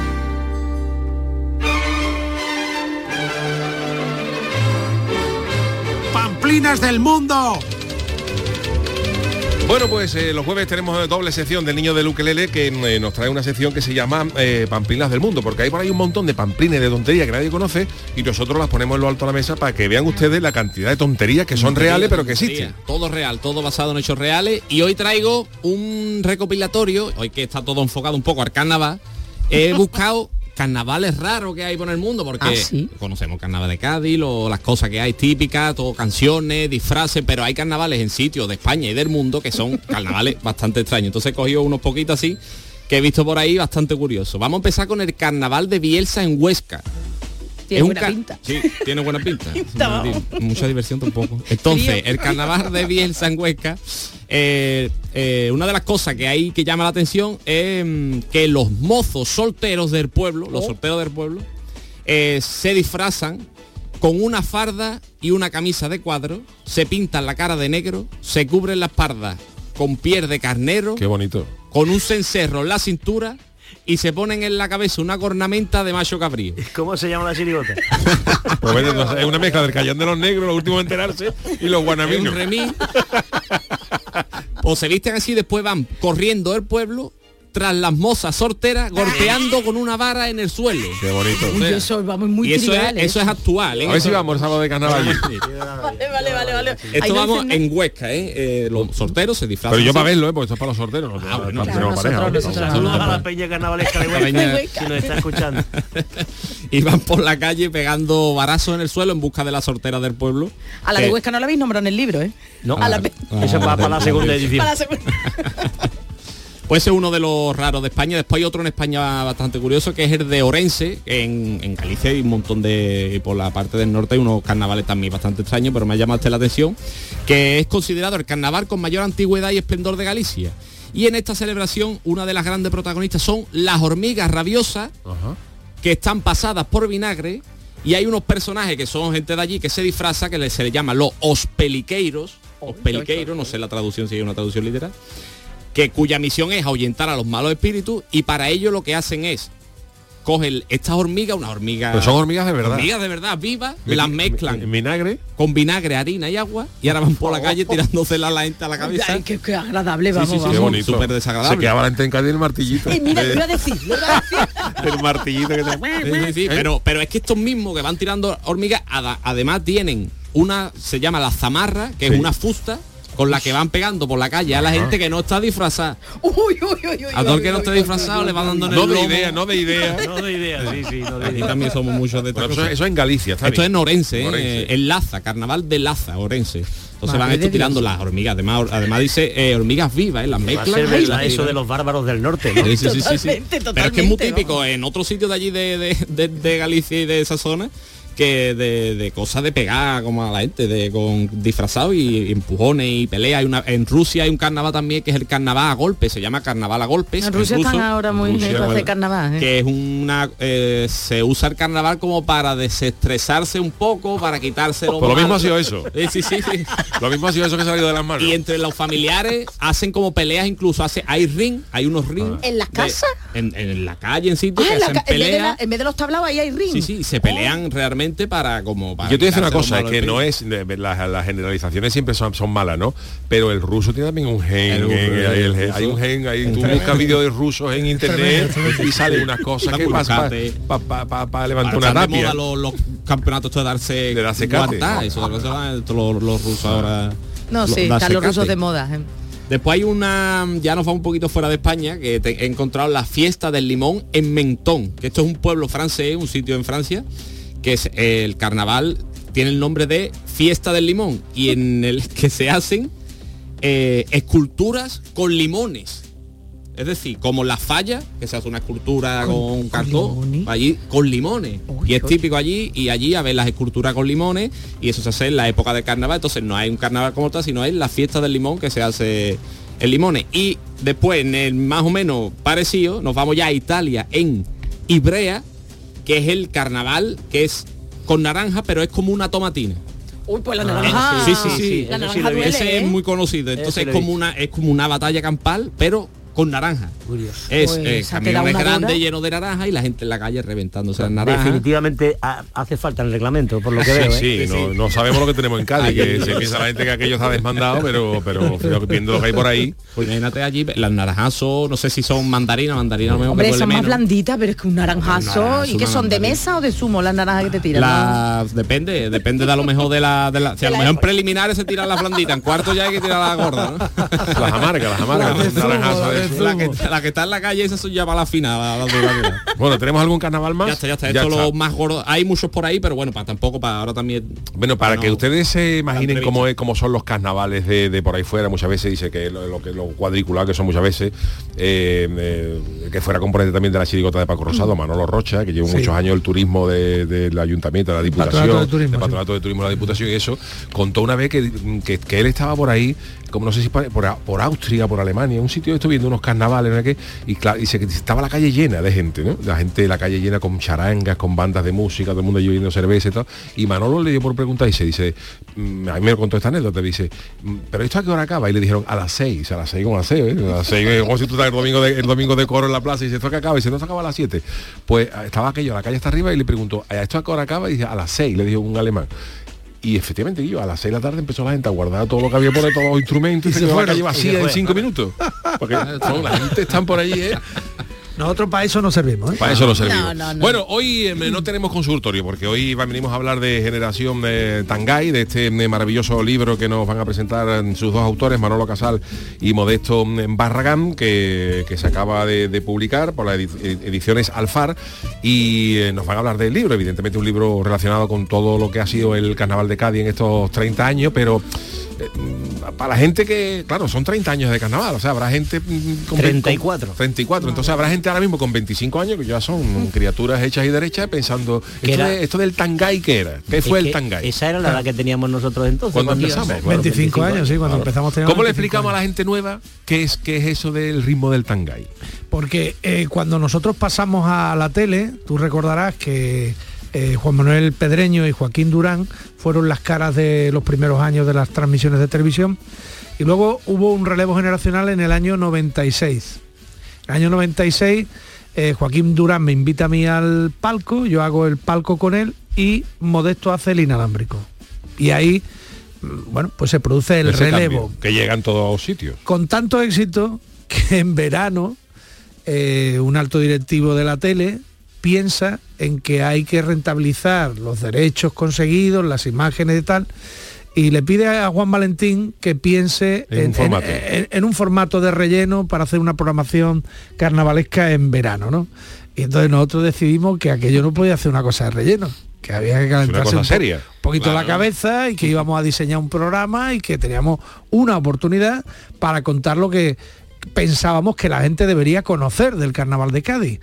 Pamplinas del mundo.
Bueno, pues eh, los jueves tenemos doble sección del niño de Ukelele que eh, nos trae una sección que se llama eh, Pamplinas del Mundo, porque hay por ahí un montón de pamplines de tonterías que nadie conoce y nosotros las ponemos en lo alto de la mesa para que vean ustedes la cantidad de tonterías que son reales pero que existen.
Todo real, todo basado en hechos reales. Y hoy traigo un recopilatorio, hoy que está todo enfocado un poco al carnaval, he buscado carnavales raros que hay por el mundo, porque
Ah, ¿sí?
conocemos carnaval de Cádiz, lo- las cosas que hay típicas, todo canciones, disfraces, pero hay carnavales en sitios de España y del mundo que son carnavales bastante extraños. Entonces he cogido unos poquitos así que he visto por ahí bastante curioso. Vamos a empezar con el carnaval de Bielsa en Huesca.
Tiene
Es un
buena pinta.
Sí, tiene buena pinta. Mucha diversión tampoco. Entonces, el carnaval de Bielsa en Huesca, eh, eh, una de las cosas que hay que llama la atención es mm, que los mozos solteros del pueblo, los solteros del pueblo, eh, se disfrazan con una farda y una camisa de cuadro, se pintan la cara de negro, se cubren la espalda con piel de carnero,
Qué bonito.
con un cencerro en la cintura y se ponen en la cabeza una cornamenta de macho cabrío.
¿Cómo se llama la chirigota?
Pues bueno, entonces, es una mezcla del callón de los negros, los últimos en enterarse, y los guanaminos.
o se visten así, después van corriendo el pueblo tras las mozas sorteras, golpeando con una vara en el suelo.
Qué bonito.
Uy, eso vamos muy
y eso es,
trivial, ¿eh?
eso es actual. ¿eh?
A ver si vamos sábado de carnaval.
Vale, vale, vale, vale.
Esto vamos en Huesca, ¿eh? Eh, Los sorteros se disfrazan.
Pero yo para verlo, ¿eh? porque esto es para los sorteros. No,
Ah, bueno,
no
claro,
tenemos pareja,
nosotros.
Saludos a la peña carnavalesca de Huesca, si nos está escuchando.
y van por la calle pegando varazos en el suelo en busca de la sortera del pueblo.
A la de
Que-
Huesca no la habéis nombrado en el libro, ¿eh?
No,
A la pe-
eso va para la segunda edición.
Pues es uno de los raros de España. Después hay otro en España bastante curioso, que es el de Orense. En, en Galicia hay un montón de... por la parte del norte hay unos carnavales también bastante extraños, pero me ha llamado la atención, que es considerado el carnaval con mayor antigüedad y esplendor de Galicia. Y en esta celebración, una de las grandes protagonistas son las hormigas rabiosas, que están pasadas por vinagre, y hay unos personajes que son gente de allí que se disfraza, que se le llama los ospeliqueiros, ospeliqueiros, no sé la traducción si hay una traducción literal, que cuya misión es ahuyentar a los malos espíritus y para ello lo que hacen es cogen estas hormigas, unas hormigas...
Pero son hormigas de verdad.
Hormigas de verdad, vivas,
Mi-
las
mi-
mezclan.
en vinagre.
Con vinagre, harina y agua, y ahora van por la calle tirándose la gente a la cabeza.
Ay, qué, qué agradable,
Sí,
vamos,
sí, sí,
vamos.
Qué bonito.
Súper desagradable.
Se quedaba la gente en Cádiz el martillito.
Eh, mira, lo iba a decir, lo iba a decir.
el martillito que te...
Sí, sí, sí, pero, pero es que estos mismos que van tirando hormigas, además tienen una, se llama la zamarra, que
Sí.
es una fusta con la que van pegando por la calle a la gente que no está disfrazada.
Uy, uy, uy, uy,
A todo el que no
uy,
disfrazado
uy,
le va
uy,
dando en el
No de
lomo.
idea, no de idea.
No de idea, sí, sí, no de
Aquí
idea.
también somos muchos de
Bueno, eso, en Galicia, está
Esto es
bien.
en Orense, ¿eh?
Orense.
en Laza, carnaval de Laza, Orense. Entonces
Madre
van esto tirando las hormigas. Además, además dice eh, hormigas vivas, ¿eh? las
Va a ser verdad
las
eso
tiran.
de los bárbaros del norte, ¿no?
Sí, sí, sí, sí, sí.
Totalmente,
Pero es que es muy típico en otros sitios de allí de, de- de- de Galicia y de esa zona que de, de cosas de pegar como a la gente, de con disfrazado y empujones y peleas. Hay una, en Rusia hay un carnaval también que es el carnaval a golpes, se llama carnaval a golpes.
En Rusia están ahora muy lejos de carnaval. ¿eh?
que es una eh, se usa el carnaval como para desestresarse un poco, para quitarse lo
Pues lo mismo ha sido eso.
Sí, sí, sí, sí.
Lo mismo ha sido eso que ha salido de las manos.
Y entre los familiares hacen como peleas, incluso hace, hay ring, hay unos ring.
¿En las casas?
En, en la calle, en sitios
Ah,
que
en,
hacen
ca- en vez de
peleas.
la- en vez de los tablaos ahí hay ring.
Sí, sí, se pelean realmente para como para
Yo te voy a decir una cosa, es que no es, de- las, las generalizaciones siempre son, son malas, ¿no? Pero el ruso tiene también un gen,
El el
el- hay un gen, ahí tú buscas vídeos de rusos en internet y salen unas cosas
Una
que
culocate.
para levantar
Ahora
una
están de moda
tapia.
los, los campeonatos de darse
De darse cate.
eso, eso van los, los rusos ahora.
No, sí, están los rusos de moda. ¿eh?
Después hay una, ya nos va un poquito fuera de España, que te- he encontrado la fiesta del limón en Mentón, que esto es un pueblo francés, un sitio en Francia, que es el carnaval, tiene el nombre de fiesta del limón, y en el que se hacen eh, esculturas con limones. Es decir, como la falla, que se hace una escultura con, cartón, allí con limones. y es típico allí, y allí a ver las esculturas con limones, y eso se hace en la época del carnaval, entonces no hay un carnaval como tal, sino es la fiesta del limón que se hace en limones. Y después, en el más o menos parecido, nos vamos ya a Italia, en Ibrea, que es el carnaval que es con naranja, pero es como una tomatina.
Uy, pues la
Ah,
naranja.
Sí, sí, sí.
La naranja
sí
duele.
Ese
¿eh?
es muy conocido. Entonces es como una es como una batalla campal, pero con naranja.
Curioso.
Es
Pues,
eh, camiones grandes llenos de naranja y la gente en la calle reventándose las naranjas.
Definitivamente ha- hace falta el reglamento, por lo que
Sí,
veo. ¿eh?
sí,
Sí,
no,
sí.
no sabemos lo que tenemos en Cádiz, que se piensa la gente que aquello está desmandado, pero, pero viendo lo que hay por ahí,
Pues imagínate allí las naranjas son, no sé si son mandarinas, mandarinas no
Hombre, son más blanditas, pero es que un naranjazo. ¿Y qué
una
son? ¿De mesa o de zumo las naranjas que te tiran?
Depende, depende de a lo mejor de la, de la si a lo mejor en preliminares se tiran las blanditas, en cuarto ya hay que tirar la gorda, ¿no?
las amargas, las amargas,
de
las
zumo,
naranjas,
de
eso.
zumo.
La que, la que está en la calle esa son ya para la final.
Bueno, ¿tenemos algún carnaval más?
Ya está, ya está. Esto lo más gordo. Hay muchos por ahí, pero bueno, para tampoco, para ahora también.
Bueno, para que ustedes se imaginen cómo, es, cómo son los carnavales de, de por ahí fuera, muchas veces dice que lo, lo que lo cuadriculado que son muchas veces, eh, eh, que fuera componente también de la chirigota de Paco Rosado, Manolo Rocha, que lleva
Sí.
muchos años el turismo de- del ayuntamiento, de la diputación,
Patronato de Turismo,
patronato de turismo la diputación y eso, contó una vez que, que- que él estaba por ahí, como no sé si por, por, Austria, por Alemania, un sitio de esto viendo unos carnavales, no y claro, dice que estaba la calle llena de gente, ¿no? La gente, la calle llena con charangas, con bandas de música, todo el mundo allí bebiendo cerveza y tal. Y Manolo le dio por preguntar y se dice, mm, a mí me contó esta anécdota, dice, mm, pero esto a qué hora acaba? Y le dijeron a las seis, a las seis como a las seis, ¿eh? A las seis, eh, el domingo de, de coro en la plaza y dice, esto a qué acaba, y dice, no se acaba a las siete. Pues ah, estaba aquello, la calle está arriba y le preguntó, ¿a esto a qué hora acaba? Y dice, a las seis, le dijo un alemán. Y efectivamente, yo, a las 6 de la tarde empezó la gente a guardar todo lo que había por ahí, todos los instrumentos, y se, quedó la calle vacía en cinco minutos. Porque la gente están por allí, ¿eh?
Nosotros para eso no servimos, ¿eh?
Para eso no servimos.
No, no, no.
Bueno, hoy eh, no tenemos consultorio porque hoy venimos a hablar de Generación eh, Tangay, de este maravilloso libro que nos van a presentar eh, sus dos autores, Manolo Casal y Modesto mm, Barragán, que, que se acaba de, de publicar por las edi- ed- ediciones Alfar y eh, nos van a hablar del libro, evidentemente un libro relacionado con todo lo que ha sido el Carnaval de Cádiz en estos 30 años, pero eh, mm, para la gente que, claro, son 30 años de carnaval, o sea, habrá gente mm, con
34.
con 34, entonces habrá gente ahora mismo con 25 años que ya son criaturas hechas y derechas pensando,
Que
esto,
era-
de- esto del tangay qué era, qué fue
Es
el
que
tangay.
Esa era la edad que teníamos nosotros entonces.
Cuando empezamos,
íbamos.
claro.
25 años, sí, cuando
Claro.
empezamos
¿Cómo le
25
explicamos a la gente nueva qué es qué es eso del ritmo del tangay?
Porque eh, cuando nosotros pasamos a la tele, tú recordarás que eh, Juan Manuel Pedreño y Joaquín Durán fueron las caras de los primeros años de las transmisiones de televisión. Y luego hubo un relevo generacional en el año 96. En el año 96 eh, Joaquín Durán me invita a mí al palco, yo hago el palco con él y Modesto hace el inalámbrico. Y ahí, mm, bueno, pues se produce el
Ese
relevo.
cambio, que llega en todos sitios.
Con tanto éxito que en verano eh, un alto directivo de la tele piensa en que hay que rentabilizar los derechos conseguidos, las imágenes y tal, y le pide a Juan Valentín que piense
En un formato.
en- en un formato de relleno para hacer una programación carnavalesca en verano, ¿no? Y entonces nosotros decidimos que aquello no podía hacer una cosa de relleno, que había que calentarse un po-
seria.
poquito la cabeza y que íbamos a diseñar un programa y que teníamos una oportunidad para contar lo que pensábamos que la gente debería conocer del carnaval de Cádiz.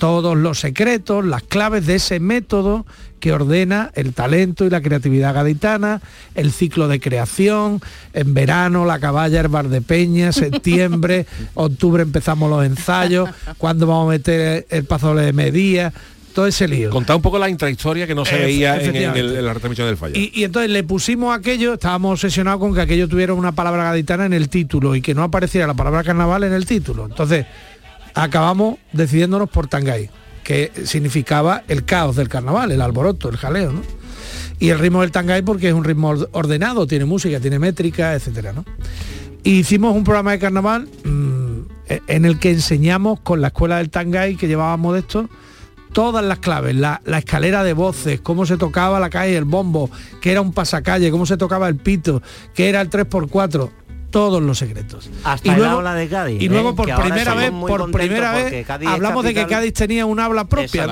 Todos los secretos, las claves de ese método que ordena el talento y la creatividad gaditana, el ciclo de creación, en verano la caballa, el bar de peña, septiembre, octubre empezamos los ensayos, cuando vamos a meter el paso de medía, todo ese lío.
Contar un poco la intrahistoria que no se veía en, en el- en la retransmisión del fallo.
Y, y entonces le pusimos aquello, estábamos obsesionados con que aquello tuviera una palabra gaditana en el título y que no apareciera la palabra carnaval en el título. Entonces acabamos decidiéndonos por Tangay, que significaba el caos del carnaval, el alboroto, el jaleo, ¿no? Y el ritmo del Tangay porque es un ritmo ord- ordenado, tiene música, tiene métrica, etcétera, ¿no? Hicimos un programa de carnaval mm, e- en el que enseñamos con la escuela del Tangay que llevaba Modesto todas las claves, la, la escalera de voces, cómo se tocaba la calle, el bombo, que era un pasacalle, cómo se tocaba el pito, que era el 3x4, todos los secretos.
Hasta el habla de Cádiz,
Y
¿eh?
luego por
Que ahora
primera vez,
muy
por
contentos
primera
porque
vez hablamos de que Cádiz tenía un habla propia.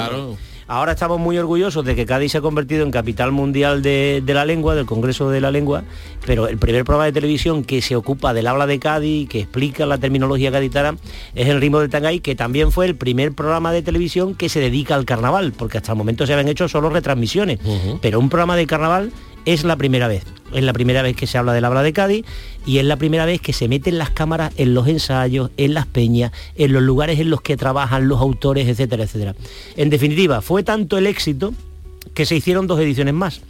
Ahora estamos muy orgullosos de que Cádiz se ha convertido en capital mundial de, de la lengua, del Congreso de la Lengua, pero el primer programa de televisión que se ocupa del habla de Cádiz, que explica la terminología gaditana, es El ritmo del Tangay, que también fue el primer programa de televisión que se dedica al carnaval, porque hasta el momento se habían hecho solo retransmisiones, pero un programa de carnaval es la primera vez. Es la primera vez que se habla del habla de Cádiz y es la primera vez que se meten las cámaras en los ensayos, en las peñas, en los lugares en los que trabajan los autores, etcétera, etcétera. En definitiva, fue tanto el éxito que se hicieron dos ediciones más.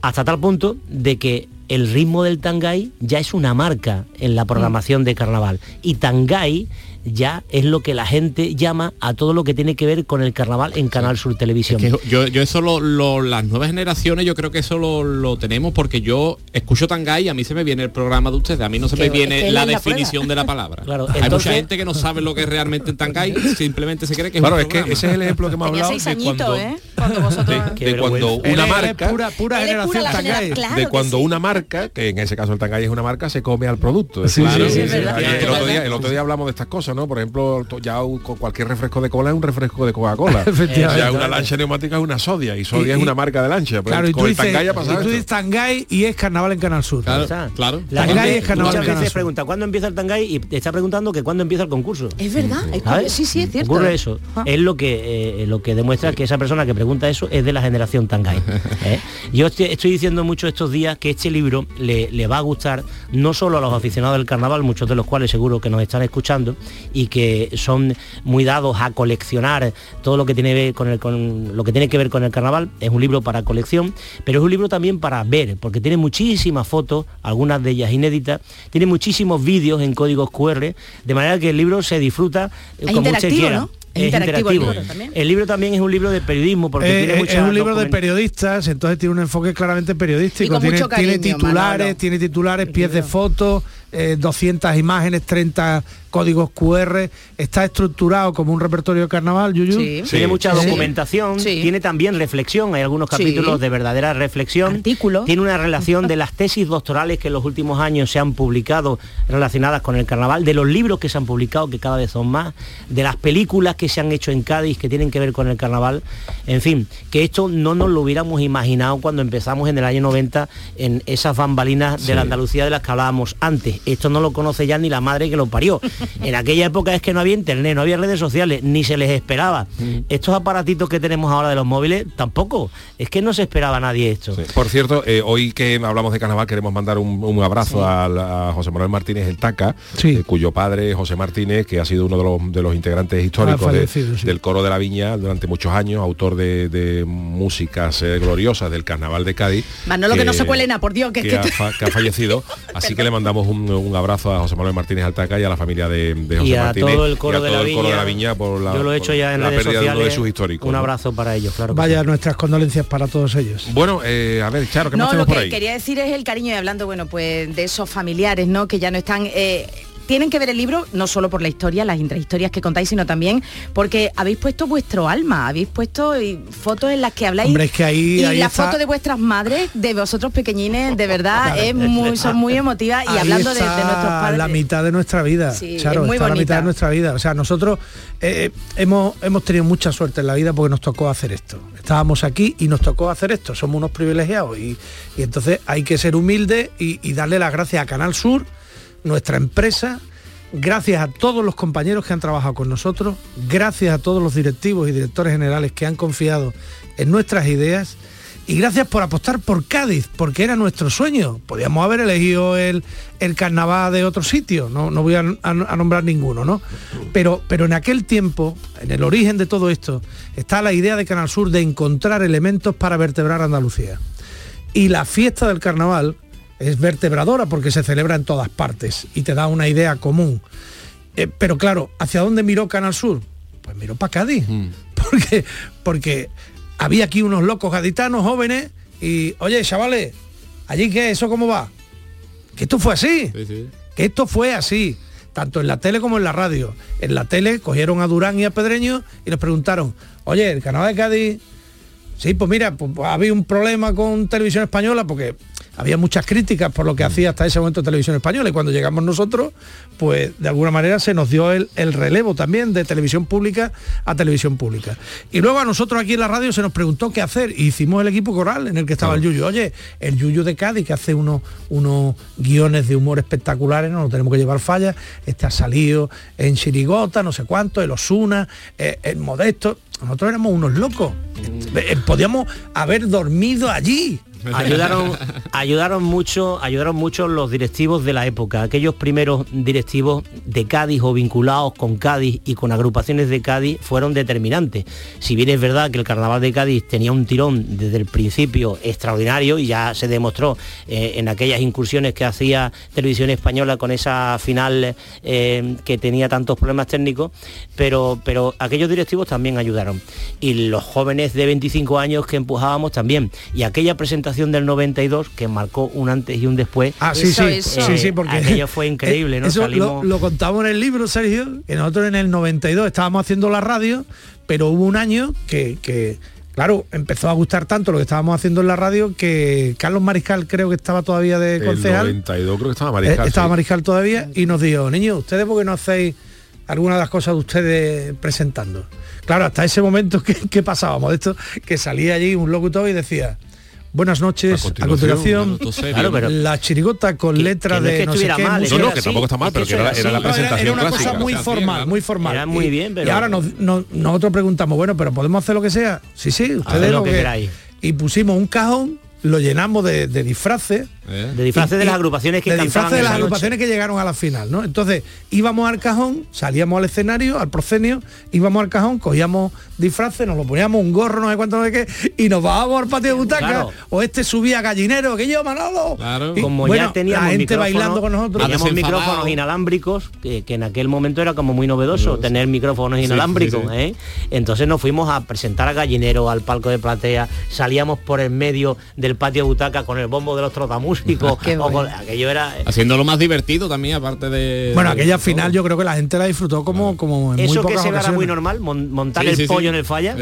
Hasta tal punto de que el ritmo del Tangay ya es una marca en la programación de carnaval. Y Tangay ya es lo que la gente llama a todo lo que tiene que ver con el carnaval en Canal Sur Televisión.
Que yo, yo eso lo, lo- las nuevas generaciones yo creo que eso lo, lo tenemos porque yo escucho Tangay y a mí se me viene el programa de ustedes, a mí no se me
Que-
viene
es que
la definición
prueba.
de la palabra.
Claro,
Hay
entonces-
mucha gente que no sabe lo que es realmente Tangay, simplemente se cree que es
Claro,
un
es que ese es el ejemplo que hemos hablado
seis
de cuando,
¿eh? Cuando vosotros...
de cuando una marca
pura, pura generación
pura
Tangay.
genera- claro
de
que
cuando
sí.
una marca, que en ese caso el Tangay es una marca, se come al producto.
Sí,
Claro,
sí.
El, otro día, el otro día hablamos de estas cosas, ¿no? Por ejemplo, ya un- con cualquier refresco de cola es un refresco de Coca-Cola.
Efectivamente.
ya una lancha neumática es una Sodia y Sodia
Y-
es una marca de lancha. Pues
Claro, y tú,
con el
dices,
Tangay ha
y
pasado
tú
esto.
dices Tangay y es carnaval en Canal Sur.
Claro.
La
Tangay
gente
es carnaval
muchas
en Canal
veces
Sur.
pregunta cuándo empieza el Tangay y te está preguntando que cuándo empieza el concurso.
Es verdad, sí, sí, es cierto.
Ocurre eso.
Ah.
Es lo que eh, lo que demuestra que esa persona que pregunta eso es de la generación Tangay. ¿eh? Yo estoy, estoy diciendo mucho estos días que este libro le, le va a gustar no solo a los aficionados del carnaval, muchos de los cuales seguro que nos están escuchando y que son muy dados a coleccionar todo lo que tiene que ver con el con lo que tiene que ver con el carnaval. Es un libro para colección, pero es un libro también para ver, porque tiene muchísimas fotos, algunas de ellas inéditas, tiene muchísimos vídeos en códigos QR, de manera que el libro se disfruta eh,
Es
como usted
interactivo,
quiera.
¿no? Es interactivo el libro también.
El libro también es un libro de periodismo porque
Eh,
tiene
eh, es un libro de periodistas, entonces tiene un enfoque claramente
Y
periodístico.
con
Tiene,
mucho
tiene
cariño,
titulares,
Manolo.
tiene titulares, pies de fotos, eh, 200 imágenes, 30 códigos QR. Está estructurado como un repertorio de carnaval, Yuyu.
Sí.
Tiene mucha documentación,
Sí.
tiene también reflexión, hay algunos
Sí.
capítulos de verdadera reflexión. Tiene una relación de las tesis doctorales que en los últimos años se han publicado relacionadas con el carnaval, de los libros que se han publicado, que cada vez son más, de las películas que se han hecho en Cádiz que tienen que ver con el carnaval. En fin, que esto no nos lo hubiéramos imaginado cuando empezamos en el año 90 en esas bambalinas de la Andalucía de las que hablábamos antes. Esto no lo conoce ya ni la madre que lo parió. En aquella época es que no había internet, no había redes sociales, ni se les esperaba. Estos aparatitos que tenemos ahora de los móviles, tampoco. Es que no se esperaba a nadie esto.
Sí. Por cierto, eh, hoy que hablamos de carnaval queremos mandar un, un abrazo a, José Manuel Martínez el Taca,
Sí.
eh, cuyo padre José Martínez, que ha sido uno de los, de los integrantes históricos
fallecido,
del coro de la Viña durante muchos años, autor de, de músicas eh, gloriosas del carnaval de Cádiz.
Manolo, que no se cuele nada, por Dios, que es
que
que
ha,
tú-
fa- que ha fallecido, así que le mandamos un, un, un abrazo a José Manuel Martínez Altaca y a la familia de, de José
y a
Martínez
todo el coro,
y a
de,
todo
la
el coro de la
viña.
viña por la
Yo lo he hecho ya en
la
redes
pérdida de uno
sociales.
de sus históricos
Un
¿no?
abrazo para ellos, claro. que
Vaya
sí.
nuestras condolencias para todos ellos.
bueno eh, a ver Charo ¿qué más
No, lo
tenemos por
que
ahí?
quería decir es el cariño y hablando, bueno, pues de esos familiares, ¿no? Que ya no están. eh, tienen que ver el libro no solo por la historia, las intrahistorias que contáis, sino también porque habéis puesto vuestro alma, habéis puesto eh, fotos en las que habláis.
Hombre, es que ahí-
y
ahí
la
está-
foto de vuestras madres, de vosotros pequeñines, de verdad, es muy, son muy emotivas y
Ahí
hablando de, nuestros padres.
la mitad de nuestra vida
Sí,
Charo,
es muy
está la mitad de nuestra vida o sea nosotros eh, hemos hemos tenido mucha suerte en la vida porque nos tocó hacer esto estábamos aquí y nos tocó hacer esto somos unos privilegiados y, y entonces hay que ser humilde y, y darle las gracias a Canal Sur nuestra empresa gracias a todos los compañeros que han trabajado con nosotros gracias a todos los directivos y directores generales que han confiado en nuestras ideas y gracias por apostar por Cádiz, porque era nuestro sueño. Podíamos haber elegido el, el carnaval de otro sitio, no, no voy a, a- nombrar ninguno, ¿no? Pero, pero en aquel tiempo, en el origen de todo esto, está la idea de Canal Sur de encontrar elementos para vertebrar Andalucía. Y la fiesta del carnaval es vertebradora porque se celebra en todas partes y te da una idea común. Eh, pero claro, ¿hacia dónde miró Canal Sur? Pues miró para Cádiz. Porque, porque había aquí unos locos gaditanos jóvenes y, oye, chavales, ¿allí qué? ¿Eso cómo va? Que esto fue así. Que esto fue así. Tanto en la tele como en la radio. En la tele cogieron a Durán y a Pedreño y les preguntaron, oye, el canal de Cádiz Sí, pues mira, pues, había un problema con Televisión Española porque había muchas críticas por lo que hacía hasta ese momento Televisión Española y cuando llegamos nosotros, pues de alguna manera se nos dio el, el relevo también de televisión pública a televisión pública. Y luego a nosotros aquí en la radio se nos preguntó qué hacer y hicimos el equipo coral en el que estaba el Yuyu. Oye, el Yuyu de Cádiz que hace unos, unos guiones de humor espectaculares, no nos tenemos que llevar fallas, este ha salido en Chirigota, no sé cuánto, el Osuna, eh, el Modesto. Nosotros éramos unos locos. Eh, Podíamos haber dormido allí.
Ayudaron ayudaron mucho ayudaron mucho los directivos de la época aquellos primeros directivos de Cádiz o vinculados con Cádiz y con agrupaciones de Cádiz fueron determinantes. Si bien es verdad que el carnaval de Cádiz tenía un tirón desde el principio extraordinario y ya se demostró eh, en aquellas incursiones que hacía televisión española con esa final eh, que tenía tantos problemas técnicos pero pero aquellos directivos también ayudaron. Y los jóvenes de 25 años que empujábamos también. Y aquella presentación del 92 que marcó un antes y un después
Ah, sí, sí, sí, sí, porque
aquello fue increíble,
eh,
¿no?
Eso
Salimos-
lo, lo contamos en el libro, Sergio, que nosotros en el 92 estábamos haciendo la radio, pero hubo un año que, que, claro, empezó a gustar tanto lo que estábamos haciendo en la radio que Carlos Mariscal creo que estaba todavía de
el
concejal.
92 creo que estaba
Eh,
Mariscal
estaba
sí.
Mariscal todavía y nos dijo, niños, ¿ustedes por qué no hacéis alguna de las cosas de ustedes presentando? Claro, hasta ese momento que, que pasábamos de esto, que salía allí un locutor y decía, buenas noches, a continuación,
continuación, serio. Claro, pero-
la chirigota con letra
que no es
de
que
no sé qué,
mal,
no, no, que tampoco está mal, pero que era, era la presentación
era una
clásica.
cosa muy formal, muy formal.
Era muy
Y-
bien, pero-
Y ahora nos- nos- nosotros preguntamos, bueno, pero ¿podemos hacer lo que sea? Sí, sí, ustedes
Haced lo que queráis.
Y pusimos un cajón, lo llenamos de, de disfraces.
De disfraces de las agrupaciones que
de disfraces de las agrupaciones que llegaron a la final, ¿no? Entonces íbamos al cajón, salíamos al escenario, al proscenio, íbamos al cajón, cogíamos disfraces, nos lo poníamos un gorro, no sé cuánto, no sé qué, y nos bajábamos al patio de butaca,
Claro.
o este subía gallinero, que yo, Manolo. Y,
como
bueno,
ya teníamos
la gente
micrófonos,
bailando con nosotros.
teníamos micrófonos inalámbricos que, que en aquel momento era como muy novedoso tener micrófonos
Sí,
inalámbricos
sí, sí.
¿eh? entonces nos fuimos a presentar a Gallinero al palco de platea salíamos por el medio del patio de butaca con el bombo de los trotamúsicos
Qué
o con- aquello era
Haciéndolo más divertido también, aparte de...
Bueno,
de-
aquella final yo creo que la gente la disfrutó como, como en muy
eso que
pocas
se era
ocasiones.
muy normal mon- montar
Sí,
el
sí, sí.
pollo en el falla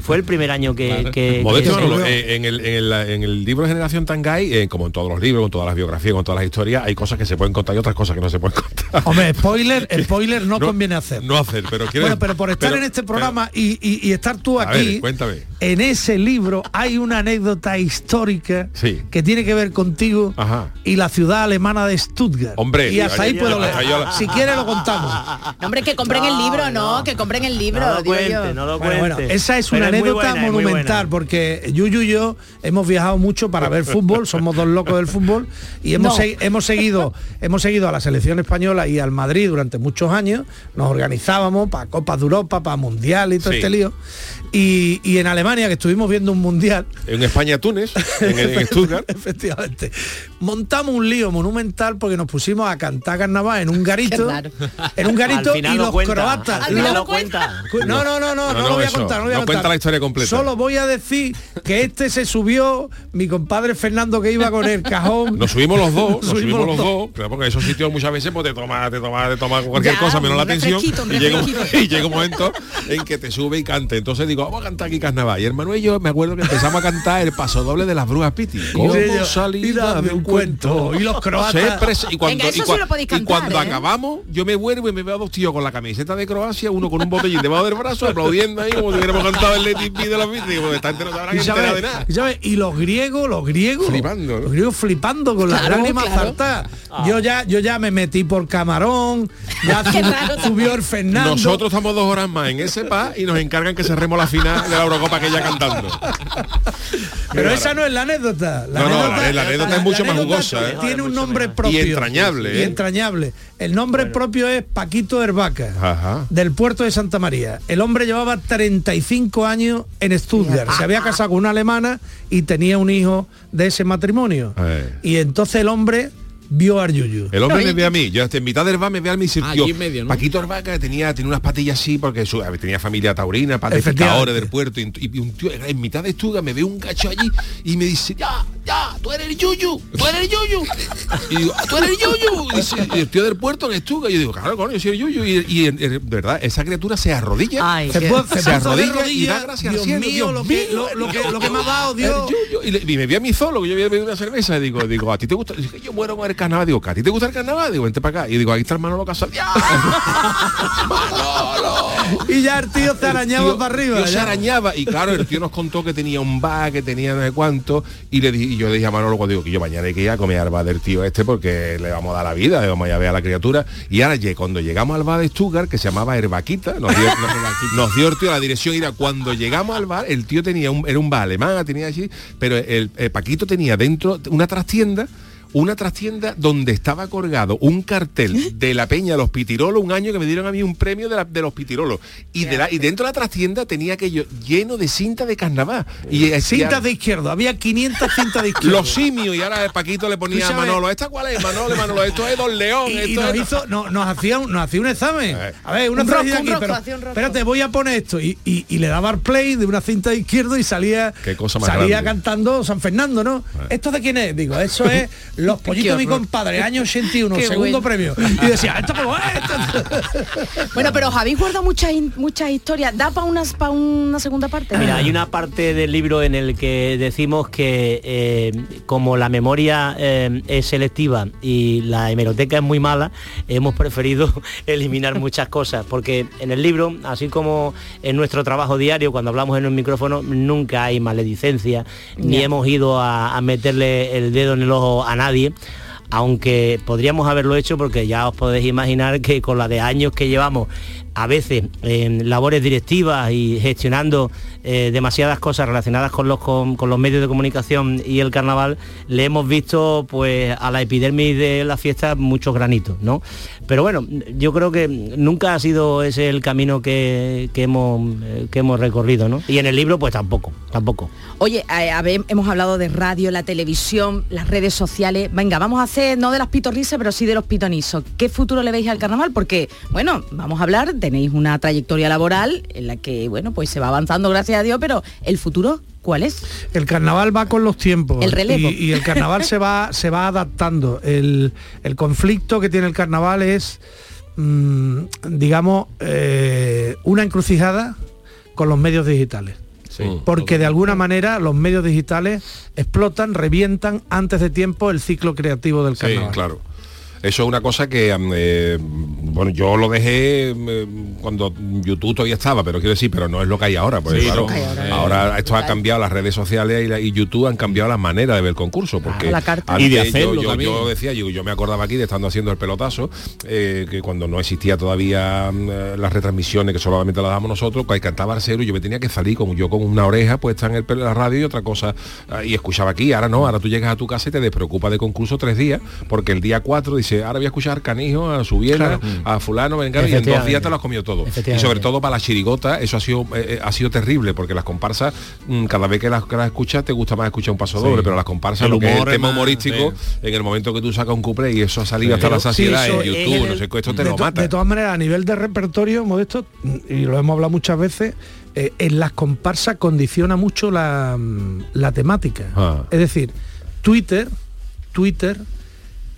fue el primer año que, que-
Modesto
que-
Manolo, eh, en, el, en, el, en el libro de Generación Tangay, eh, como en todos los libros, con todas las biografías, con todas las historias, hay cosas que se pueden contar y otras cosas que no se pueden contar.
Hombre, spoiler, spoiler no, conviene hacer.
No hacer, pero quiero...
Bueno, pero por estar
pero-
en este programa y, y- y estar tú
A
aquí,
ver, cuéntame.
en ese libro hay una anécdota histórica
Sí.
que tiene que ver contigo
Ajá.
y la ciudad alemana de Stuttgart.
Hombre,
y hasta ahí
yo-
puedo
yo-
leer.
yo-
Si quiere lo contamos.
No, hombre, que compren el libro, no, que compren el libro,
No lo
digo
cuente,
yo.
no lo
Bueno, bueno, esa es una anécdota
es
monumental porque Yuyu y yo hemos viajado mucho para ver fútbol, somos dos locos del fútbol y hemos, hemos seguido hemos seguido a la selección española y al Madrid durante muchos años, nos organizábamos para Copas de Europa, para Mundial y todo
Sí.
este lío. Y, y en Alemania, que estuvimos viendo un mundial,
En España-Túnez, en, en Stuttgart,
efectivamente, montamos un lío monumental porque nos pusimos a cantar carnaval en un garito, en un garito y
no
los
cuenta.
croatas.
Al final
los-
no cuenta.
No, no, no, no, no, lo voy a
eso,
contar, no voy a
no
contar.
cuenta la historia completa.
Solo voy a decir que este se subió, mi compadre Fernando que iba con el cajón.
Nos subimos los dos, nos
Subimos
subimos
los
los dos, claro, porque esos sitios muchas veces pues te toma, te toma, te toma cualquier
Ya,
cosa menos la atención y llega, y llega un momento en que te sube y cante. Entonces digo, vamos a cantar aquí carnaval. Y hermano y yo me acuerdo que empezamos a cantar el paso doble de las brujas Piti. Como salida de un cuento.
Y los croatas.
Y cuando,
Venga, eso
y
sí lo podéis
y
cantar,
cuando
¿eh?
acabamos, yo me vuelvo y me veo a dos tíos con la camiseta de Croacia, uno con un botellín debajo del brazo, aplaudiendo ahí como si hubiéramos cantado el Let It Be de la Piti. Digo, esta gente no de nada.
y sabes, y los griegos, los griegos,
Flipando, ¿no?
los griegos flipando con las
Claro,
lágrimas
claro.
saltadas. Yo ya, yo ya me metí por camarón, ya sub- subió el Fernando.
Nosotros estamos dos horas más en ese pa y nos encargan que cerremos la final de la Eurocopa que ya cantando.
Pero esa no es la anécdota.
No, no, la- la anécdota es mucho más
anécdota
jugosa, ¿eh?
Tiene un nombre propio.
Y entrañable,
Y
¿eh?
entrañable. El nombre propio es Paquito Herbaca.
Ajá.
del puerto de Santa María. El hombre llevaba 35 años en Stuttgart. Se había casado con una alemana y tenía un hijo de ese matrimonio.
Eh.
Y entonces el hombre vio a Yuyu.
El hombre me ve a mí, yo hasta en mitad del bar me ve a mí y
Ah, medio, ¿no?
Paquito Herbaca tenía, tenía unas patillas así porque su- tenía familia taurina, pacificadores del puerto y, y un tío en mitad de Estuga me ve un gacho allí y me dice, ya, ya, tú eres el Yuyu, tú eres el Yuyu. Y digo, "Ah, tú eres el Yuyu. Y dice, "Y el tío del puerto en Estuga. Y yo digo, claro, coño, yo soy el Yuyu. Y, y, en- en- de verdad, esa criatura se arrodilla,
Ay,
Se,
arrodilla y da gracias
Dios
al cielo,
mío,
Dios
lo que,
mío,
lo, lo que, lo que me ha dado Dios.
Yuyu. Y, le- y me vi a mí solo, que yo había bebido una cerveza, y digo, digo, ¿a ti te gusta? Yo muero con el carnaval, digo, ¿a ti te gusta el carnaval? Digo, vente para acá. Y digo, ahí está el Manolo Casal. ¡Ya! ¡Manolo!
Y ya el tío se arañaba para arriba.
se arañaba y claro, el tío nos contó que tenía un bar, que tenía no sé cuánto y le di- y yo le dije a Manolo cuando digo que yo mañana hay que ir a comer al bar del tío este porque le vamos a dar la vida, le vamos a ver a la criatura y ahora cuando llegamos al bar de Stuttgart que se llamaba Herbaquita, nos dio, nos- nos dio el tío la dirección y era cuando llegamos al bar, el tío tenía un, era un bar alemán, tenía allí, pero el, el Paquito tenía dentro una trastienda una trastienda donde estaba colgado un cartel de la Peña de los Pitirolos, un año que me dieron a mí un premio de, la- de los Pitirolos. Y, de la- y dentro de la trastienda tenía aquello lleno de cinta de carnaval. Y eh,
Cintas de izquierdo, había 500 cintas de izquierdo.
los simios y ahora el Paquito le ponía a. Manolo, ¿esta cuál es? Manolo, Manolo, esto es Don León,
y, y
esto
nos
es...
hizo, no, nos hacía un, nos hacía un examen.
Eh.
A ver, una
Un rosco,
aquí,
un rosco,
pero
hacía un
espérate, voy a poner esto. Y, y- y le daba al play de una cinta de izquierdo y salía,
Qué cosa más
salía
grande.
cantando San Fernando, ¿no? ¿Esto de quién es? Digo, eso es Los Pollitos de mi compadre, año 81,
Qué
segundo
bueno.
premio. Y decía, esto es, esto?
Bueno, pero os habéis guardado muchas muchas historias. ¿Da para unas para una segunda parte?
Mira, hay una parte del libro en el que decimos que eh, como la memoria eh, es selectiva y la hemeroteca es muy mala, hemos preferido eliminar muchas cosas, porque en el libro, así como en nuestro trabajo diario, cuando hablamos en un micrófono, nunca hay maledicencia, ni hemos ido a, a meterle el dedo en el ojo a nadie aunque podríamos haberlo hecho porque ya os podéis imaginar que con la de años que llevamos a veces en labores directivas y gestionando eh, demasiadas cosas relacionadas con los con, los medios de comunicación y el carnaval le hemos visto pues a la epidermis de la fiesta muchos granitos no pero bueno yo creo que nunca ha sido ese el camino que, que hemos eh, que hemos recorrido no y en el libro pues tampoco tampoco
Oye, a ver, hemos hablado de radio, la televisión, las redes sociales. Venga, vamos a hacer no de las pitorrisas, pero sí de los pitonisos. ¿Qué futuro le veis al carnaval? Porque, bueno, vamos a hablar, tenéis una trayectoria laboral en la que, bueno, pues se va avanzando, gracias a Dios, pero el futuro, ¿cuál es?
El carnaval va con los tiempos.
El relevo.
Y, y el carnaval se va, se va adaptando. El, el conflicto que tiene el carnaval es, mm, digamos, eh, una encrucijada con los medios digitales. Porque de alguna manera los medios digitales explotan, revientan antes de tiempo el ciclo creativo del
Sí,
carnaval.
claro. Eso es una cosa que, am, eh, bueno, yo lo dejé eh, cuando YouTube todavía estaba, pero quiero decir, pero no es lo que hay ahora. Pues
Sí,
claro,
lo que hay ahora.
ahora esto ha cambiado, las redes sociales y, la- y YouTube han cambiado la manera de ver el concurso. Porque
la carta.
antes
Y de
yo-
hacerlo
yo,
también.
yo decía, yo, yo me acordaba aquí de estando haciendo el pelotazo, eh, que cuando no existía todavía mm, eh, las retransmisiones, que solamente las damos nosotros, que cantaba Arcero y yo me tenía que salir como yo con una oreja puesta en el la radio y otra cosa ah, y escuchaba aquí, ahora no, ahora tú llegas a tu casa y te despreocupas de concurso tres días, porque el día 4 dice, ahora voy a escuchar Canijo, a Subiela, a fulano, vengano, y en dos días te lo has comido todo. Y sobre todo para la chirigota, eso ha sido eh, eh, ha sido terrible, porque las comparsas, mm, cada vez que las, que las escuchas, te gusta más escuchar un paso
Sí.
doble, pero las comparsas,
El
lo que es el tema
más-
humorístico, en el momento que tú sacas un cuplé y eso ha salido hasta
Pero
la saciedad en YouTube,
eh,
no sé esto te lo mata.
De todas maneras, a nivel de repertorio, Modesto, y lo hemos hablado muchas veces, eh, en las comparsas condiciona mucho la, mm, la temática.
Ah.
Es decir, Twitter, Twitter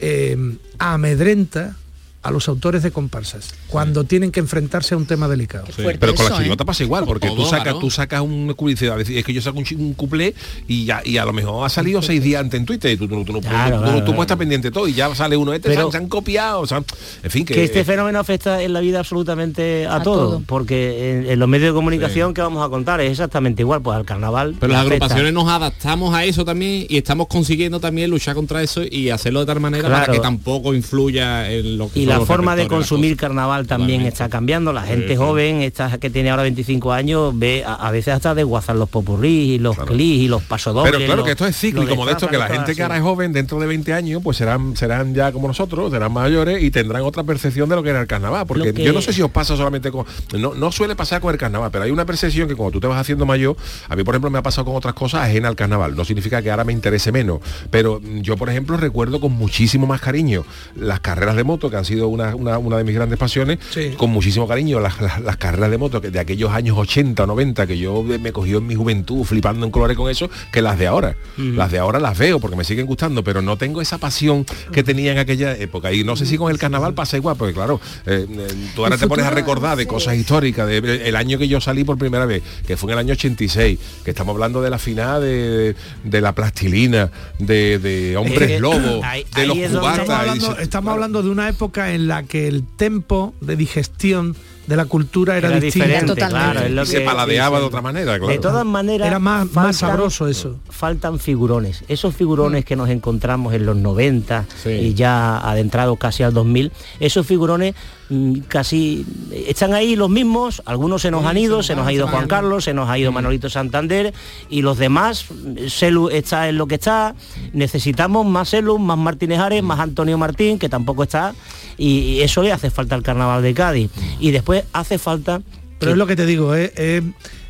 eh, amedrenta a los autores de comparsas cuando tienen que enfrentarse a un tema delicado.
pero con la chirigota pasa igual, porque
Todo,
tú sacas, tú sacas una publicidad, es que yo saco un, un cuplé y ya y a lo mejor ha salido seis días antes en Twitter y tú, tú, tú, tú-
Claro,
tú-
claro,
tú puedes
claro.
estar pendiente de todo y ya sale uno este, se
Pero-
han- se han copiado, o sea, en fin, que,
que este fenómeno afecta en la vida absolutamente a,
A
todo,
todo.
porque en, en los medios de comunicación que vamos a contar es exactamente igual, pues al carnaval.
Pero las
afecta.
agrupaciones nos adaptamos a eso también y estamos consiguiendo también luchar contra eso y hacerlo de tal manera para que tampoco influya en lo que
la forma de consumir carnaval también está cambiando. La gente
Sí, sí.
joven, esta que tiene ahora 25 años, ve a, a veces hasta desguazar los popurrí y los clics y los pasodobles.
Pero claro
los-
que esto es cíclico, como de esto, que la gente que ahora es joven, dentro de 20 años, pues serán serán ya como nosotros, serán mayores y tendrán otra percepción de lo que era el carnaval. Porque
que-
yo no sé si os pasa solamente con... No, no suele pasar con el carnaval, pero hay una percepción que cuando tú te vas haciendo mayor, a mí por ejemplo me ha pasado con otras cosas ajenas al carnaval. No significa que ahora me interese menos. Pero yo por ejemplo recuerdo con muchísimo más cariño las carreras de moto, que han sido una, una- una de mis grandes pasiones, con muchísimo cariño las, las- las carreras de moto que de aquellos años 80 o 90 que yo me cogió en mi juventud flipando en colores con eso, que las de ahora. Las de ahora las veo porque me siguen gustando, pero no tengo esa pasión que tenía en aquella época. Y no sé si con el carnaval pasa igual, porque claro, eh, eh, tú ahora
El
te pones a recordar de cosas históricas, de el año que yo salí por primera vez, que fue en el año 86, que estamos hablando de la final de, de la plastilina, de, de hombres
Eh, ahí-
de los
es
cubatas.
Hablando, estamos hablando de una época en la que el tempo de digestión de la cultura era,
Era
distinto.
diferente, claro, es lo
Y se
que-
paladeaba
sí,
de
sí.
otra manera, claro.
De todas maneras,
Era más- más sabroso eso.
Faltan figurones. Esos figurones que nos encontramos en los 90 y ya adentrados casi al 2000, esos figurones mm, casi están ahí los mismos, algunos se nos han ido, se nos ha ido Juan Carlos, se nos ha ido Manolito Santander y los demás, mm, Celu está en lo que está, necesitamos más Celu, más Martínez Ares, más Antonio Martín, que tampoco está, y, y eso le hace falta al carnaval de Cádiz. Y después hace falta
Pero es lo que te digo, eh, eh,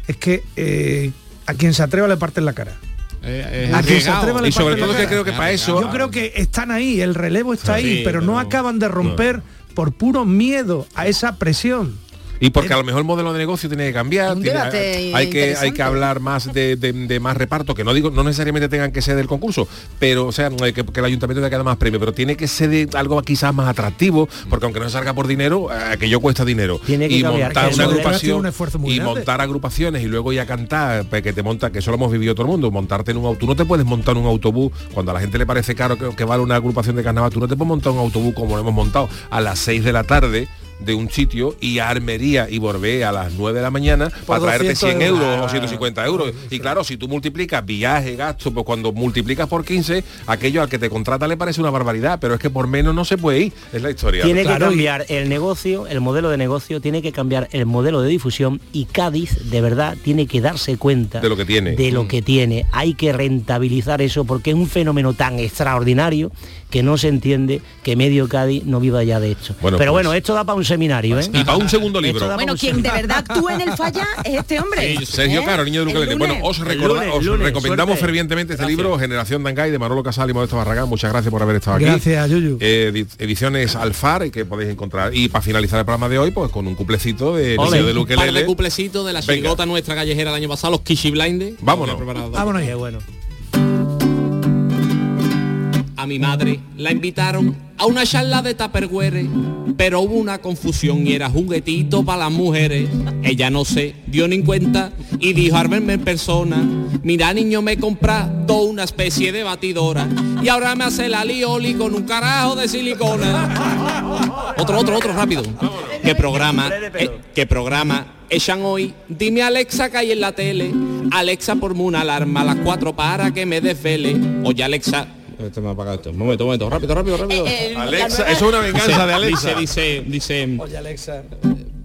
es que eh, a quien se atreva le parten la cara.
Eh,
a quien se atreva le
Y sobre todo que
cara.
creo que para eso-
Yo creo que están ahí, el relevo está
Sí,
ahí, pero no acaban de romper por puro miedo a esa presión.
Y porque a lo mejor el modelo de negocio tiene que cambiar, tiene- hay, que, hay que hablar más de, de- de más reparto, que no digo, no necesariamente tengan que ser del concurso, pero o sea, no hay que, que el ayuntamiento te queda más premio, pero tiene que ser de algo quizás más atractivo, porque aunque no salga por dinero, eh, aquello cuesta dinero.
Tiene que
y
cambiar.
montar
Que
una agrupación
tiene un esfuerzo muy
y
grande.
montar agrupaciones y luego ya cantar, pues, que te monta, que eso lo hemos vivido todo el mundo, montarte en un autobús, no te puedes montar en un autobús, cuando a la gente le parece caro que, que vale una agrupación de carnaval, tú no te puedes montar un autobús como lo hemos montado a las 6 de la tarde de un sitio y a Armería y Borbé a las 9 de la mañana para traerte
200
100 euros
euros.
o 150 euros. Y claro, si tú multiplicas viaje, gasto, pues cuando multiplicas por 15, aquello al que te contrata le parece una barbaridad, pero es que por menos no se puede ir, es la historia.
Tiene que
Claro, y-
cambiar el negocio, el modelo de negocio, tiene que cambiar el modelo de difusión y Cádiz de verdad tiene que darse cuenta
De lo que tiene.
de lo
Mm.
que tiene. Hay que rentabilizar eso porque es un fenómeno tan extraordinario que no se entiende que medio Cádiz no viva ya de esto.
Bueno,
Pero
pues-
bueno, esto da para un seminario, ¿eh?
Y para un segundo libro.
Bueno, quien de verdad actúa en el falla es este hombre.
Sergio
¿Eh?
Caro, niño de Ukelele. Bueno, os,
El
recorda-
lunes,
os
lunes,
recomendamos
suerte.
fervientemente este libro, Generación Dangay, de Manolo Casal y Modesto Barragán. Muchas gracias por haber estado aquí.
Gracias, Yuyu.
Eh, edi- ediciones Alfar, que podéis encontrar. Y para finalizar el programa de hoy, pues con un cuplecito de
Ole,
Niño de
un par de
Ukelele.
cuplecitos de la
Venga.
chirigota nuestra callejera del año pasado, los Kishi Blinders.
Vámonos.
Vámonos
Qué bueno.
A mi madre la invitaron a una charla de Tupperware, pero hubo una confusión y era juguetito para las mujeres. Ella no se dio ni cuenta y dijo al verme en persona, mira niño me compra toda una especie de batidora y ahora me hace la lioli con un carajo de silicona. Otro, otro, otro, rápido. ¿Qué programa? eh, ¿Qué programa? Echan hoy, dime Alexa que hay en la tele. Alexa por una alarma a las 4 para que me desvele. Oye Alexa. Este me ha apagado esto. Un momento, un momento, rápido, rápido, rápido.
Eh, eh,
Alexa, eso es una venganza de Alexa.
Dice, dice, dice.
Oye, Alexa.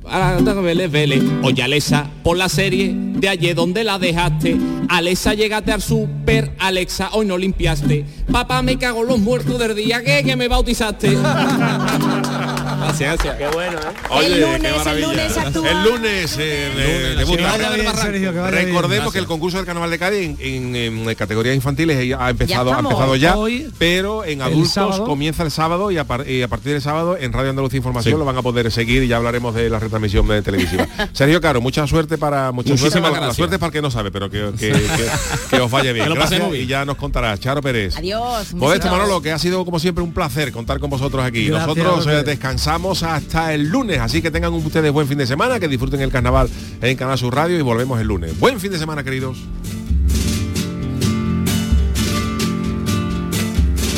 Ahora que vele, vele. Oye Alexa, por la serie de ayer donde la dejaste. Alexa, llégate al super. Alexa, hoy no limpiaste. Papá, me cago en los muertos del día que, que me bautizaste. Gracias, gracias.
Qué bueno, ¿eh?
Oye,
El
qué
lunes, el
maravilla.
lunes actúa.
El lunes, eh, de- debuta.
Que vaya bien, Sergio, que vaya bien.
Recordemos que el concurso del Carnaval de Cádiz en, en- en categorías infantiles ya ha empezado, ha
estamos.
empezado ya,
Hoy,
pero en
el
adultos comienza el sábado y a, par- y a partir del sábado en Radio Andalucía Información lo van a poder seguir y ya hablaremos de la retransmisión de televisiva. Sergio Caro, mucha suerte para mucha
Muchísimas
suerte para, la suerte es para el que no sabe, pero que, que- que- que os vaya bien.
Que lo
Gracias
pasemos bien.
y ya nos contará Charo Pérez.
Adiós.
Modesto. Manolo, que ha sido como siempre un placer contar con vosotros aquí.
Gracias,
Nosotros eh, Hasta el lunes, así que tengan ustedes buen fin de semana, que disfruten el carnaval en Canal Sur Radio y volvemos el lunes. Buen fin de semana, queridos.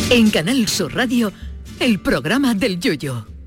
En Canal Sur Radio, el programa del Yoyo.